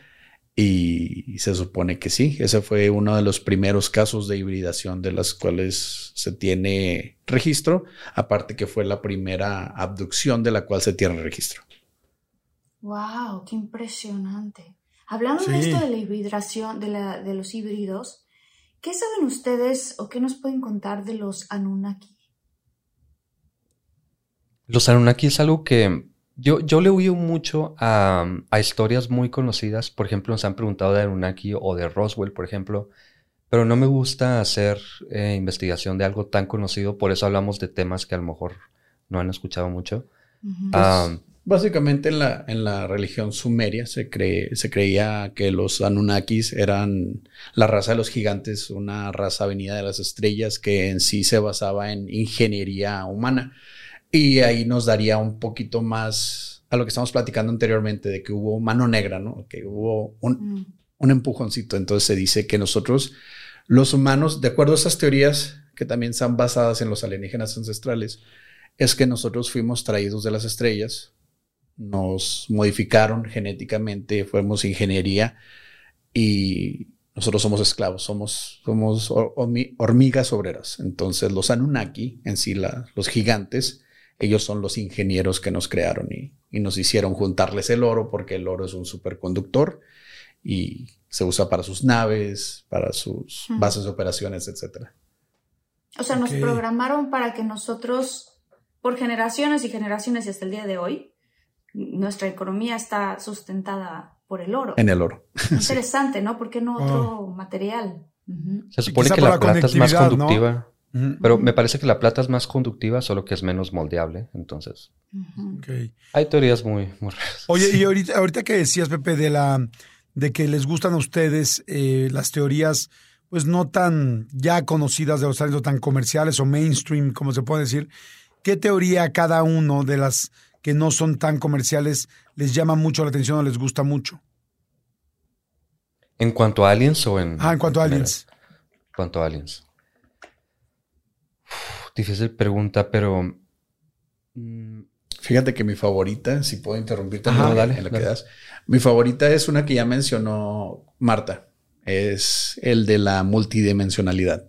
Y, se supone que sí. Ese fue uno de los primeros casos de hibridación de las cuales se tiene registro. Aparte que fue la primera abducción de la cual se tiene registro. Wow, qué impresionante. Hablando de esto de la hibridación, de, la, de los híbridos, ¿qué saben ustedes o qué nos pueden contar de los Anunnaki? Los Anunnaki es algo que yo, yo le huyo mucho a, a historias muy conocidas. Por ejemplo, nos han preguntado de Anunnaki o de Roswell, por ejemplo. Pero no me gusta hacer eh, investigación de algo tan conocido. Por eso hablamos de temas que a lo mejor no han escuchado mucho. Ujú. Ah, Básicamente en la, en la religión sumeria se, cree, se creía que los Anunnakis eran la raza de los gigantes, una raza venida de las estrellas que en sí se basaba en ingeniería humana. Y ahí nos daría un poquito más a lo que estamos platicando anteriormente, de que hubo mano negra, ¿no? Que hubo un, Mm. un empujoncito. Entonces se dice que nosotros, los humanos, de acuerdo a esas teorías que también están basadas en los alienígenas ancestrales, es que nosotros fuimos traídos de las estrellas, nos modificaron genéticamente, fuimos ingeniería y nosotros somos esclavos, somos, somos hor- hormi- hormigas obreras. Entonces los Anunnaki, en sí la- los gigantes, ellos son los ingenieros que nos crearon y, y nos hicieron juntarles el oro porque el oro es un superconductor y se usa para sus naves, para sus bases de operaciones, etcétera. O sea, nos programaron para que nosotros, por generaciones y generaciones y hasta el día de hoy, nuestra economía está sustentada por el oro. En el oro. <laughs> Interesante, ¿no? ¿Por qué no otro material? Se supone que la la plata es más conectividad, ¿no? Pero me parece que la plata es más conductiva, solo que es menos moldeable. Entonces, hay teorías muy, muy raras. Oye, y ahorita, ahorita que decías, Pepe, de la de que les gustan a ustedes eh, las teorías, pues no tan ya conocidas de los aliens o tan comerciales o mainstream, como se puede decir, ¿qué teoría cada uno de las que no son tan comerciales les llama mucho la atención o les gusta mucho? ¿En cuanto a aliens o en...? Ah, en cuanto a aliens. En cuanto a aliens. Difícil pregunta, pero... mm, Fíjate que mi favorita, si puedo interrumpirte Ajá, en lo- dale, en lo que das. Mi favorita es una que ya mencionó Marta. Es el de la multidimensionalidad.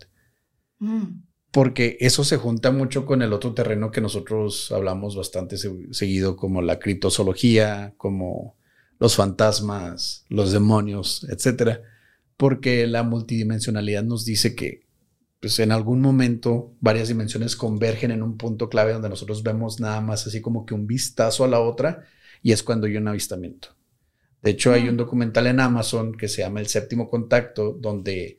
Mm. Porque eso se junta mucho con el otro terreno que nosotros hablamos bastante se- seguido, como la criptozoología, como los fantasmas, los demonios, etcétera. Porque la multidimensionalidad nos dice que pues, en algún momento varias dimensiones convergen en un punto clave donde nosotros vemos nada más así como que un vistazo a la otra y es cuando hay un avistamiento. De hecho, hay un documental en Amazon que se llama El séptimo contacto, donde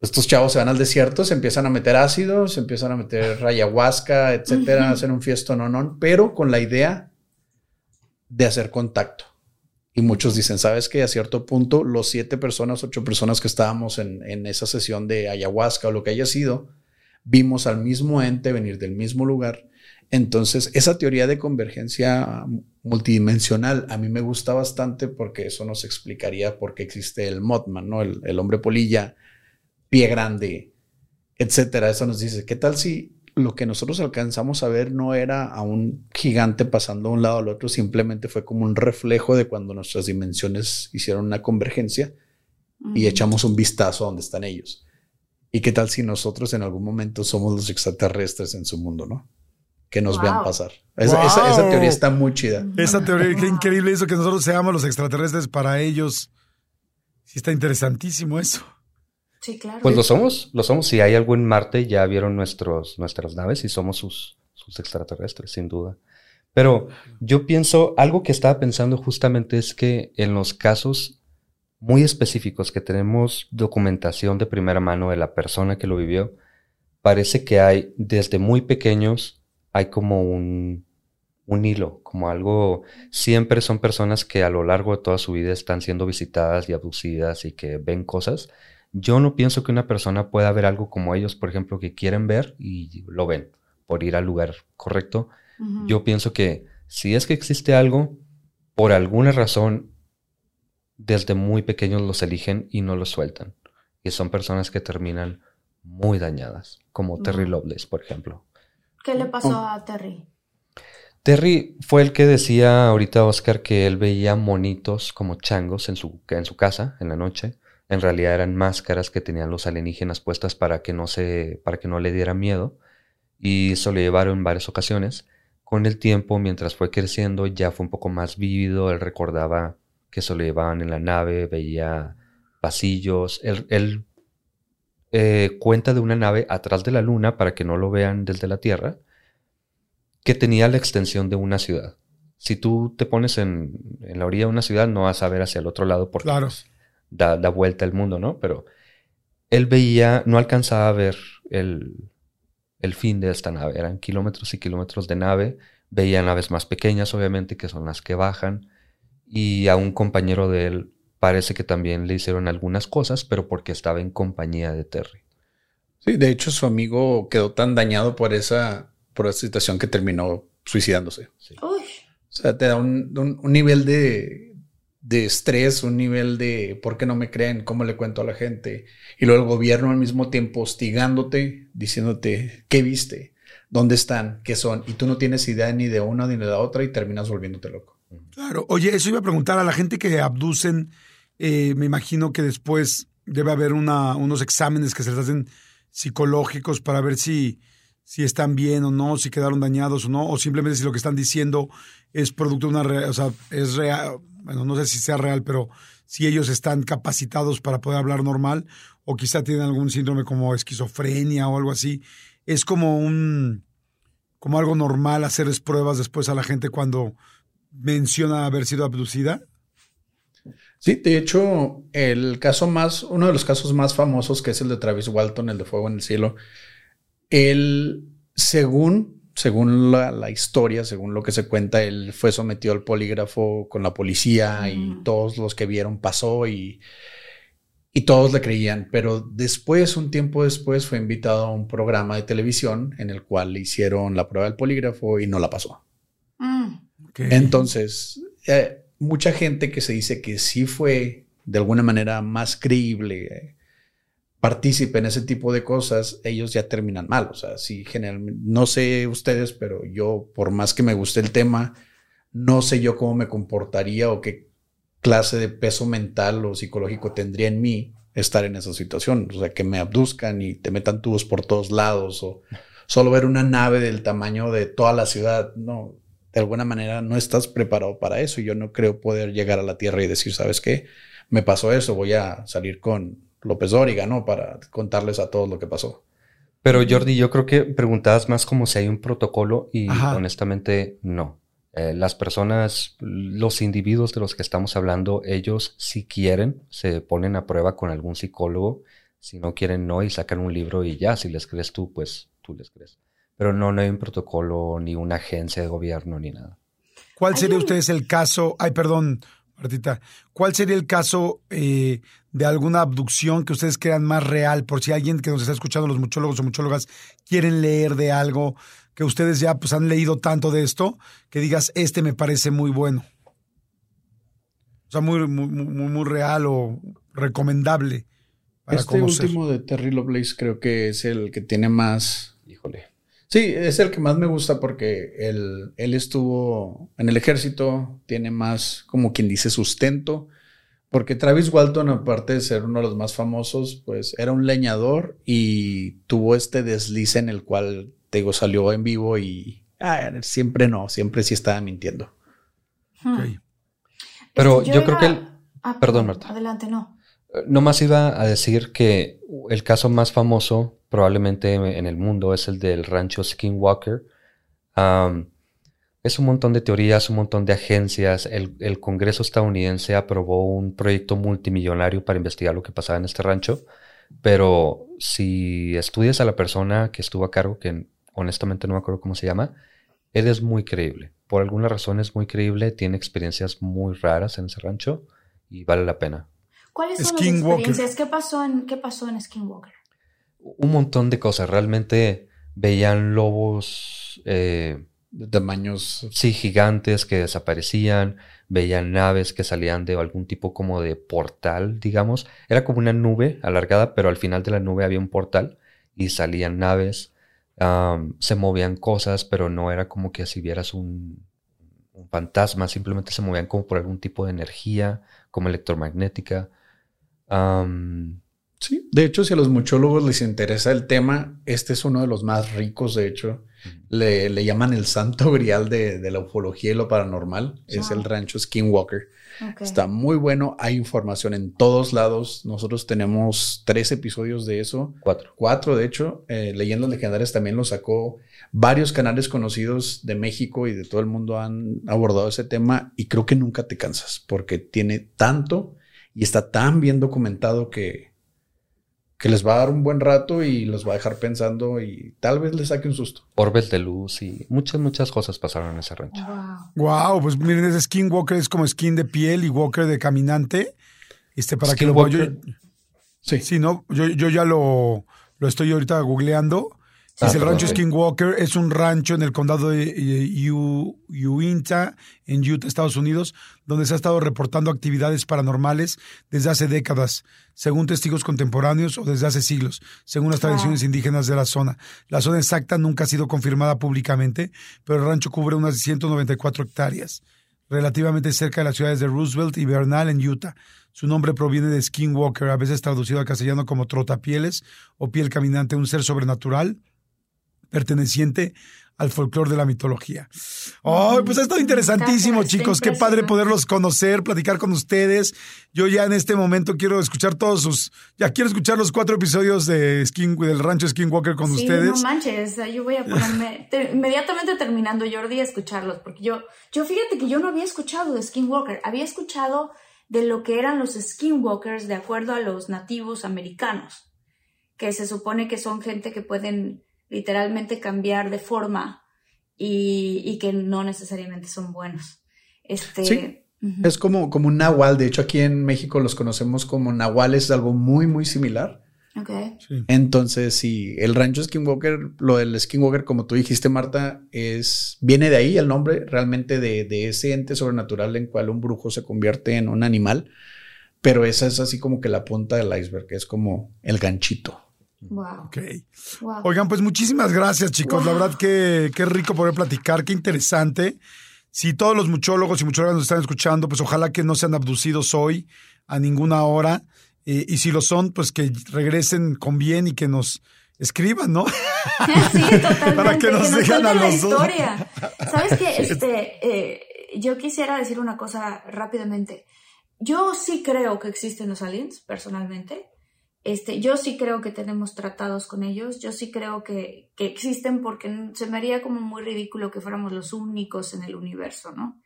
Estos chavos se van al desierto, se empiezan a meter ácidos, se empiezan a meter ayahuasca, etcétera, hacen un fiesto no, no, pero con la idea de hacer contacto. Y muchos dicen, ¿sabes que A cierto punto, los siete personas, ocho personas que estábamos en, en esa sesión de ayahuasca o lo que haya sido, vimos al mismo ente venir del mismo lugar. Entonces, esa teoría de convergencia multidimensional a mí me gusta bastante porque eso nos explicaría por qué existe el Mothman, ¿no? El, el hombre polilla, pie grande, etcétera. Eso nos dice, ¿qué tal si lo que nosotros alcanzamos a ver no era a un gigante pasando de un lado al otro, simplemente fue como un reflejo de cuando nuestras dimensiones hicieron una convergencia y echamos un vistazo a donde están ellos. ¿Y qué tal si nosotros en algún momento somos los extraterrestres en su mundo, no? Que nos vean pasar. Esa, esa, teoría está muy chida. Esa teoría, qué increíble eso, que nosotros seamos los extraterrestres para ellos. Sí, está interesantísimo eso. Sí, claro. Pues lo somos, lo somos. Si hay algo en Marte, ya vieron nuestros, nuestras naves y somos sus, sus extraterrestres, sin duda. Pero yo pienso, algo que estaba pensando justamente es que en los casos muy específicos que tenemos documentación de primera mano de la persona que lo vivió, parece que hay desde muy pequeños, hay como un, un hilo, como algo, siempre son personas que a lo largo de toda su vida están siendo visitadas y abducidas y que ven cosas yo no pienso que una persona pueda ver algo como ellos, por ejemplo, que quieren ver y lo ven por ir al lugar correcto. Yo pienso que si es que existe algo, por alguna razón, desde muy pequeños los eligen y no los sueltan. Y son personas que terminan muy dañadas, como Terry Lovelace, por ejemplo. ¿Qué le pasó a Terry? Terry fue el que decía ahorita Oscar que él veía monitos como changos en su, en su casa en la noche en realidad eran máscaras que tenían los alienígenas puestas para que no se, para que no le diera miedo. Y eso le llevaron en varias ocasiones. Con el tiempo, mientras fue creciendo, ya fue un poco más vívido. Él recordaba que se lo llevaban en la nave, veía pasillos. Él, eh, cuenta de una nave atrás de la luna para que no lo vean desde la Tierra, que tenía la extensión de una ciudad. Si tú te pones en, la orilla de una ciudad, no vas a ver hacia el otro lado porque claro da, vuelta el mundo, ¿no? Pero él veía, no alcanzaba a ver el, el fin de esta nave. Eran kilómetros y kilómetros de nave. Veía naves más pequeñas, obviamente, que son las que bajan. Y a un compañero de él parece que también le hicieron algunas cosas, pero porque estaba en compañía de Terry. Sí, de hecho su amigo quedó tan dañado por esa, por esa situación que terminó suicidándose. O sea, te da un, un nivel de, de estrés, un nivel de por qué no me creen, cómo le cuento a la gente. Y luego el gobierno al mismo tiempo hostigándote, diciéndote qué viste, dónde están, qué son. Y tú no tienes idea ni de una ni de la otra y terminas volviéndote loco. Claro. Oye, eso iba a preguntar a la gente que abducen. Eh, me imagino que después debe haber una, unos exámenes que se les hacen psicológicos para ver si, si están bien o no, si quedaron dañados o no, o simplemente si lo que están diciendo es producto de una, o sea, es real, bueno, no sé si sea real, pero si ellos están capacitados para poder hablar normal o quizá tienen algún síndrome como esquizofrenia o algo así. Es como un, como algo normal hacerles pruebas después a la gente cuando menciona haber sido abducida. Sí, de hecho, el caso más, uno de los casos más famosos, que es el de Travis Walton, el de Fuego en el Cielo, él, según según la, historia, según lo que se cuenta, él fue sometido al polígrafo con la policía y todos los que vieron pasó y, y todos le creían. Pero después, un tiempo después, fue invitado a un programa de televisión en el cual le hicieron la prueba del polígrafo y no la pasó. Mm. Entonces, eh, mucha gente que se dice que sí fue de alguna manera más creíble. Eh, partícipe en ese tipo de cosas, ellos ya terminan mal. O sea, si generalmente, no sé ustedes, pero yo, por más que me guste el tema, no sé yo cómo me comportaría o qué clase de peso mental o psicológico tendría en mí estar en esa situación. O sea, que me abduzcan y te metan tubos por todos lados o solo ver una nave del tamaño de toda la ciudad. No, de alguna manera no estás preparado para eso. Yo no creo poder llegar a la Tierra y decir, ¿sabes qué? Me pasó eso, voy a salir con López Dóriga, ¿no? Para contarles a todos lo que pasó. Pero Jordi, yo creo que preguntabas más como si hay un protocolo y honestamente no. Eh, las personas, los individuos de los que estamos hablando, ellos si quieren se ponen a prueba con algún psicólogo Si no quieren, no, y sacan un libro y ya, si les crees tú, pues tú les crees. Pero no, no hay un protocolo, ni una agencia de gobierno, ni nada. ¿Cuál sería ustedes el caso? Ay, perdón, Martita. ¿Cuál sería el caso eh, de alguna abducción que ustedes crean más real? Por si alguien que nos está escuchando, los muchólogos o muchólogas, quieren leer de algo que ustedes ya pues han leído tanto de esto, que digas, este me parece muy bueno. O sea, muy, muy, muy, muy real o recomendable. Para este último de Terry Lovelace creo que es el que tiene más. Híjole. Sí, es el que más me gusta porque él, él estuvo en el ejército, tiene más, como quien dice, sustento. Porque Travis Walton, aparte de ser uno de los más famosos, pues era un leñador y tuvo este deslice en el cual, te digo, salió en vivo y ah, siempre no, siempre sí estaba mintiendo. Hmm. Pero yo, creo que él... Ah, perdón, Marta. Adelante, no. Eh, Nomás iba a decir que el caso más famoso probablemente en el mundo es el del rancho Skinwalker. Es un montón de teorías, un montón de agencias. El, Congreso estadounidense aprobó un proyecto multimillonario para investigar lo que pasaba en este rancho. Pero si estudias a la persona que estuvo a cargo, que honestamente no me acuerdo cómo se llama, él es muy creíble. Por alguna razón es muy creíble, tiene experiencias muy raras en ese rancho y vale la pena. ¿Cuáles son las experiencias? ¿Qué pasó en, qué pasó en Skinwalker? Un montón de cosas. Realmente veían lobos eh, de tamaños. Sí, gigantes que desaparecían. Veían naves que salían de algún tipo como de portal, digamos. Era como una nube alargada, pero al final de la nube había un portal y salían naves. se movían cosas, pero no era como que si vieras un, un fantasma, simplemente se movían como por algún tipo de energía, como electromagnética sí, de hecho, si a los muchólogos les interesa el tema, este es uno de los más ricos, de hecho. Le, llaman el santo <laughs> grial de, la ufología y lo paranormal. Es el rancho Skinwalker. Está muy bueno. Hay información en todos lados. Nosotros tenemos tres episodios de eso. Cuatro. Cuatro, de hecho. Eh, Leyendas legendarias también lo sacó. Varios canales conocidos de México y de todo el mundo han abordado ese tema y creo que nunca te cansas porque tiene tanto y está tan bien documentado que, que les va a dar un buen rato y los va a dejar pensando y tal vez les saque un susto. Orbes de luz y muchas, muchas cosas pasaron en ese rancho. Wow, wow pues miren, ese Skinwalker es como skin de piel y walker de caminante. Este, para que lo vaya. Sí. Sí, no, yo, yo ya lo, lo estoy ahorita googleando es el rancho Skinwalker, es un rancho en el condado de Uinta, en Utah, Estados Unidos, donde se ha estado reportando actividades paranormales desde hace décadas, según testigos contemporáneos o desde hace siglos, según las tradiciones indígenas de la zona. La zona exacta nunca ha sido confirmada públicamente, pero el rancho cubre unas 194 hectáreas, relativamente cerca de las ciudades de Roosevelt y Bernal en Utah. Su nombre proviene de Skinwalker, a veces traducido al castellano como trotapieles o piel caminante, un ser sobrenatural perteneciente al folclore de la mitología. Oh, pues ha estado interesantísimo, chicos. Qué padre poderlos conocer, platicar con ustedes. Yo ya en este momento quiero escuchar todos sus. Ya quiero escuchar los cuatro episodios de Skin, del rancho Skinwalker con sí, ustedes. No manches, yo voy a ponerme <laughs> inmediatamente terminando Jordi a escucharlos, porque yo, yo fíjate que yo no había escuchado de Skinwalker, había escuchado de lo que eran los Skinwalkers de acuerdo a los nativos americanos, que se supone que son gente que pueden literalmente cambiar de forma y, que no necesariamente son buenos. Este, sí. Es como, como un nahual. De hecho, aquí en México los conocemos como nahuales, es algo muy, muy similar. Okay. Entonces, sí, el rancho Skinwalker, lo del Skinwalker, como tú dijiste, Marta, es viene de ahí el nombre realmente de, de ese ente sobrenatural en cual un brujo se convierte en un animal. Pero esa es así como que la punta del iceberg, es como el ganchito. Wow. Ok. Oigan, pues muchísimas gracias, chicos. La verdad que qué rico poder platicar, qué interesante. Si todos los muchólogos y muchólogas nos están escuchando, pues ojalá que no sean abducidos hoy a ninguna hora. Eh, y si lo son, pues que regresen con bien y que nos escriban, ¿no? <laughs> Sí, totalmente. Para que nos, que a los historia. ¿Sabes qué? Este, eh, yo quisiera decir una cosa rápidamente. Yo sí creo que existen los aliens, personalmente. Este, yo sí creo que tenemos tratados con ellos, yo sí creo que, que, existen porque se me haría como muy ridículo que fuéramos los únicos en el universo, ¿no?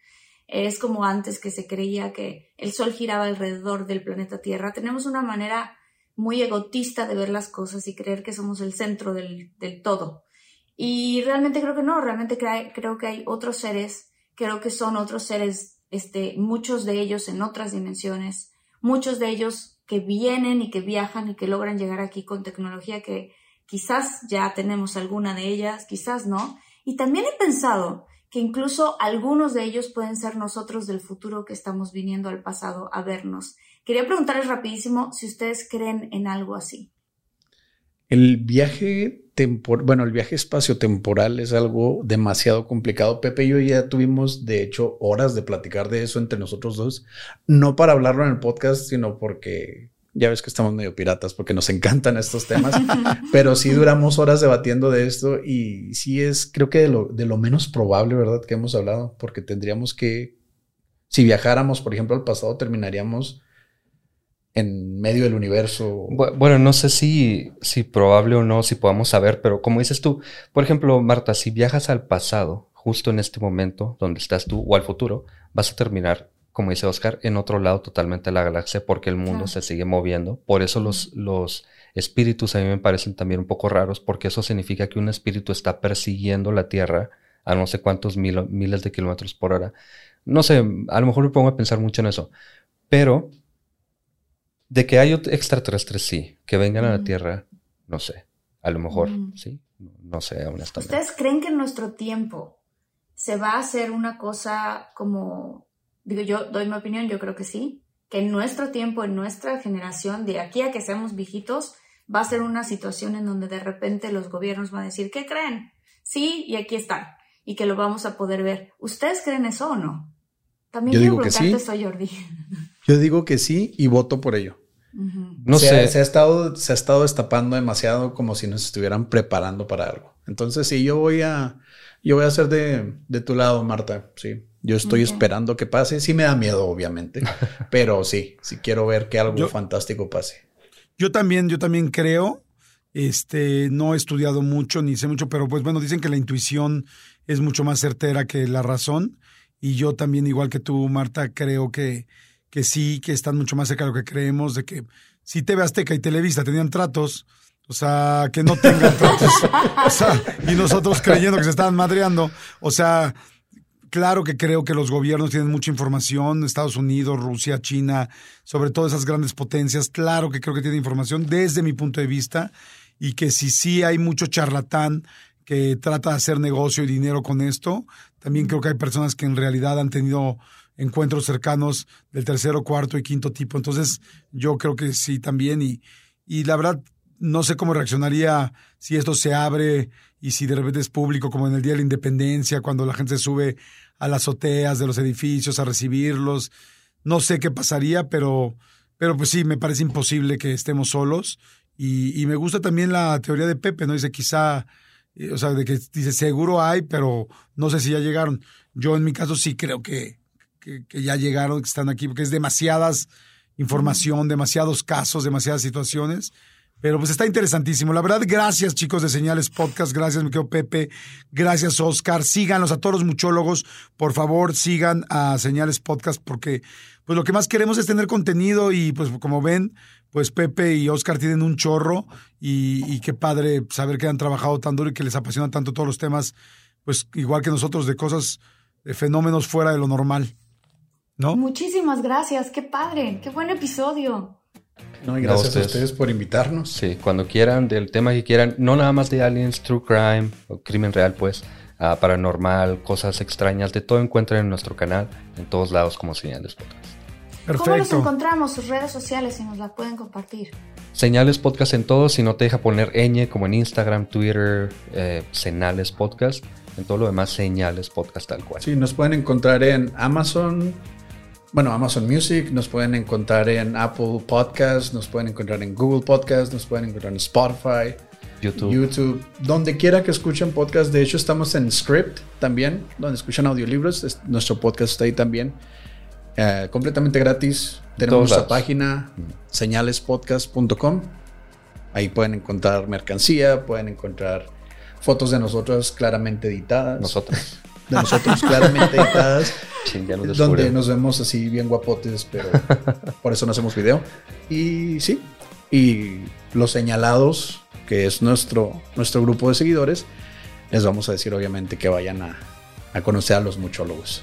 Es como antes que se creía que el Sol giraba alrededor del planeta Tierra. Tenemos una manera muy egotista de ver las cosas y creer que somos el centro del, del todo. Y realmente creo que no, realmente creo que hay otros seres, creo que son otros seres, este, muchos de ellos en otras dimensiones, muchos de ellos que vienen y que viajan y que logran llegar aquí con tecnología que quizás ya tenemos alguna de ellas, quizás no. Y también he pensado que incluso algunos de ellos pueden ser nosotros del futuro que estamos viniendo al pasado a vernos. Quería preguntarles rapidísimo si ustedes creen en algo así. El viaje bueno, el viaje espacio-temporal es algo demasiado complicado. Pepe y yo ya tuvimos, de hecho, horas de platicar de eso entre nosotros dos. No para hablarlo en el podcast, sino porque ya ves que estamos medio piratas porque nos encantan estos temas, <laughs> pero sí duramos horas debatiendo de esto y sí es, creo que de lo, de lo menos probable, ¿verdad? Que hemos hablado, porque tendríamos que, si viajáramos, por ejemplo, al pasado, terminaríamos en medio del universo. Bueno, no sé si, si probable o no, si podamos saber, pero como dices tú, por ejemplo, Marta, si viajas al pasado, justo en este momento donde estás tú, o al futuro, vas a terminar como dice Oscar, en otro lado totalmente de la galaxia porque el mundo se sigue moviendo. Por eso los, los espíritus a mí me parecen también un poco raros porque eso significa que un espíritu está persiguiendo la Tierra a no sé cuántos miles de kilómetros por hora. No sé, a lo mejor me pongo a pensar mucho en eso. Pero de que hay extraterrestres, sí. Que vengan a la Tierra, no sé. A lo mejor, sí. No sé, honestamente. ¿Ustedes creen que en nuestro tiempo se va a hacer una cosa como digo yo, doy mi opinión, yo creo que sí, que en nuestro tiempo, en nuestra generación, de aquí a que seamos viejitos, va a ser una situación en donde de repente los gobiernos van a decir, ¿qué creen? Sí, y aquí están, y que lo vamos a poder ver. ¿Ustedes creen eso o no? También yo digo que sí. Jordi. Yo digo que sí y voto por ello. No sé. Se ha, estado, se ha estado destapando demasiado como si nos estuvieran preparando para algo. Entonces, sí, yo voy a, yo voy a ser de, de tu lado, Marta. Sí. Yo estoy esperando que pase. Sí me da miedo, obviamente, <laughs> pero sí, sí quiero ver que algo fantástico pase. Yo también, yo también creo. Este, no he estudiado mucho ni sé mucho, pero pues bueno, dicen que la intuición es mucho más certera que la razón. Y yo también, igual que tú, Marta, creo que, que sí, que están mucho más cerca de lo que creemos, de que si TV Azteca y Televisa tenían tratos, o sea, que no tengan tratos, <laughs> o sea, y nosotros creyendo que se estaban madreando, o sea, Claro que creo que los gobiernos tienen mucha información, Estados Unidos, Rusia, China, sobre todo esas grandes potencias, claro que creo que tienen información desde mi punto de vista y que si sí hay mucho charlatán que trata de hacer negocio y dinero con esto, también creo que hay personas que en realidad han tenido encuentros cercanos del tercero, cuarto y quinto tipo. Entonces, yo creo que sí también y, y la verdad no sé cómo reaccionaría si esto se abre y si de repente es público, como en el Día de la Independencia, cuando la gente se sube a las azoteas de los edificios a recibirlos. No sé qué pasaría, pero, pero pues sí, me parece imposible que estemos solos. Y, me gusta también la teoría de Pepe, ¿no? Dice, quizá, eh, o sea, de que dice, seguro hay, pero no sé si ya llegaron. Yo en mi caso sí creo que, que, ya llegaron, que están aquí, porque es demasiadas información, demasiados casos, demasiadas situaciones pero pues está interesantísimo. La verdad, gracias chicos de Señales Podcast, gracias mi querido Pepe, gracias Oscar. Síganos a todos los muchólogos, por favor sigan a Señales Podcast porque pues lo que más queremos es tener contenido y pues como ven, pues Pepe y Oscar tienen un chorro y, qué padre saber que han trabajado tan duro y que les apasionan tanto todos los temas, pues igual que nosotros de cosas, de fenómenos fuera de lo normal. ¿No? Muchísimas gracias, qué padre, qué buen episodio. No, y gracias a ustedes por invitarnos. Sí, cuando quieran, del tema que quieran, no nada más de aliens, true crime o crimen real, pues, uh, paranormal, cosas extrañas, de todo encuentran en nuestro canal, en todos lados como Señales Podcast. Perfecto. ¿Cómo los encontramos? Sus redes sociales, si nos la pueden compartir. Señales Podcast en todos, si no te deja poner ñ, como en Instagram, Twitter, eh, Señales Podcast. En todo lo demás, Señales Podcast tal cual. Sí, nos pueden encontrar en Amazon, bueno, Amazon Music, nos pueden encontrar en Apple Podcasts, nos pueden encontrar en Google Podcasts, nos pueden encontrar en Spotify, YouTube. YouTube, donde quiera que escuchen podcast. De hecho, estamos en Script también, donde escuchan audiolibros. Nuestro podcast está ahí también. Eh, completamente gratis. Tenemos nuestra página señalespodcast.com. Ahí pueden encontrar mercancía, pueden encontrar fotos de nosotros claramente editadas. Nosotros <laughs> de nosotros claramente editadas, <laughs> donde nos vemos así bien guapotes, pero <laughs> por eso no hacemos video. Y sí, Y los señalados, que es nuestro, nuestro grupo de seguidores, les vamos a decir obviamente que vayan a, a conocer a los muchólogos.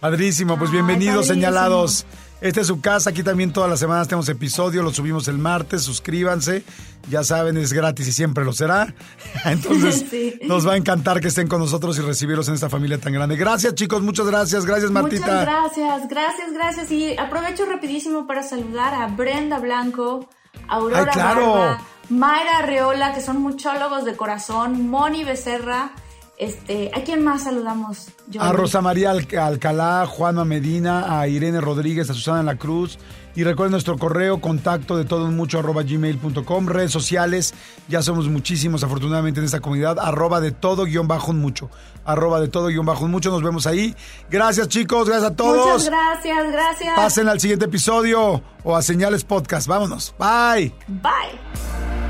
Padrísimo, pues Ay, bienvenidos padrísimo. señalados. Esta es su casa, aquí también todas las semanas tenemos episodio, lo subimos el martes, suscríbanse, ya saben, es gratis y siempre lo será. <laughs> Entonces, <laughs> Sí. nos va a encantar que estén con nosotros y recibirlos en esta familia tan grande. Gracias chicos, muchas gracias, gracias Martita. Muchas gracias, gracias, gracias. Y aprovecho rapidísimo para saludar a Brenda Blanco, Aurora Ay, claro. Barba, Mayra Arreola, que son muchólogos de corazón, Moni Becerra. Este, ¿A quién más saludamos? A Rosa María Al- Alcalá, Juana Medina, a Irene Rodríguez, a Susana La Cruz. Y recuerden nuestro correo, contacto de todo un mucho arroba gmail.com, redes sociales, ya somos muchísimos afortunadamente en esta comunidad, arroba de todo guion bajo un mucho, arroba de todo guion bajo un mucho, nos vemos ahí. Gracias chicos, gracias a todos. Muchas gracias, gracias. Pasen al siguiente episodio o a Señales Podcast, vámonos, bye. Bye.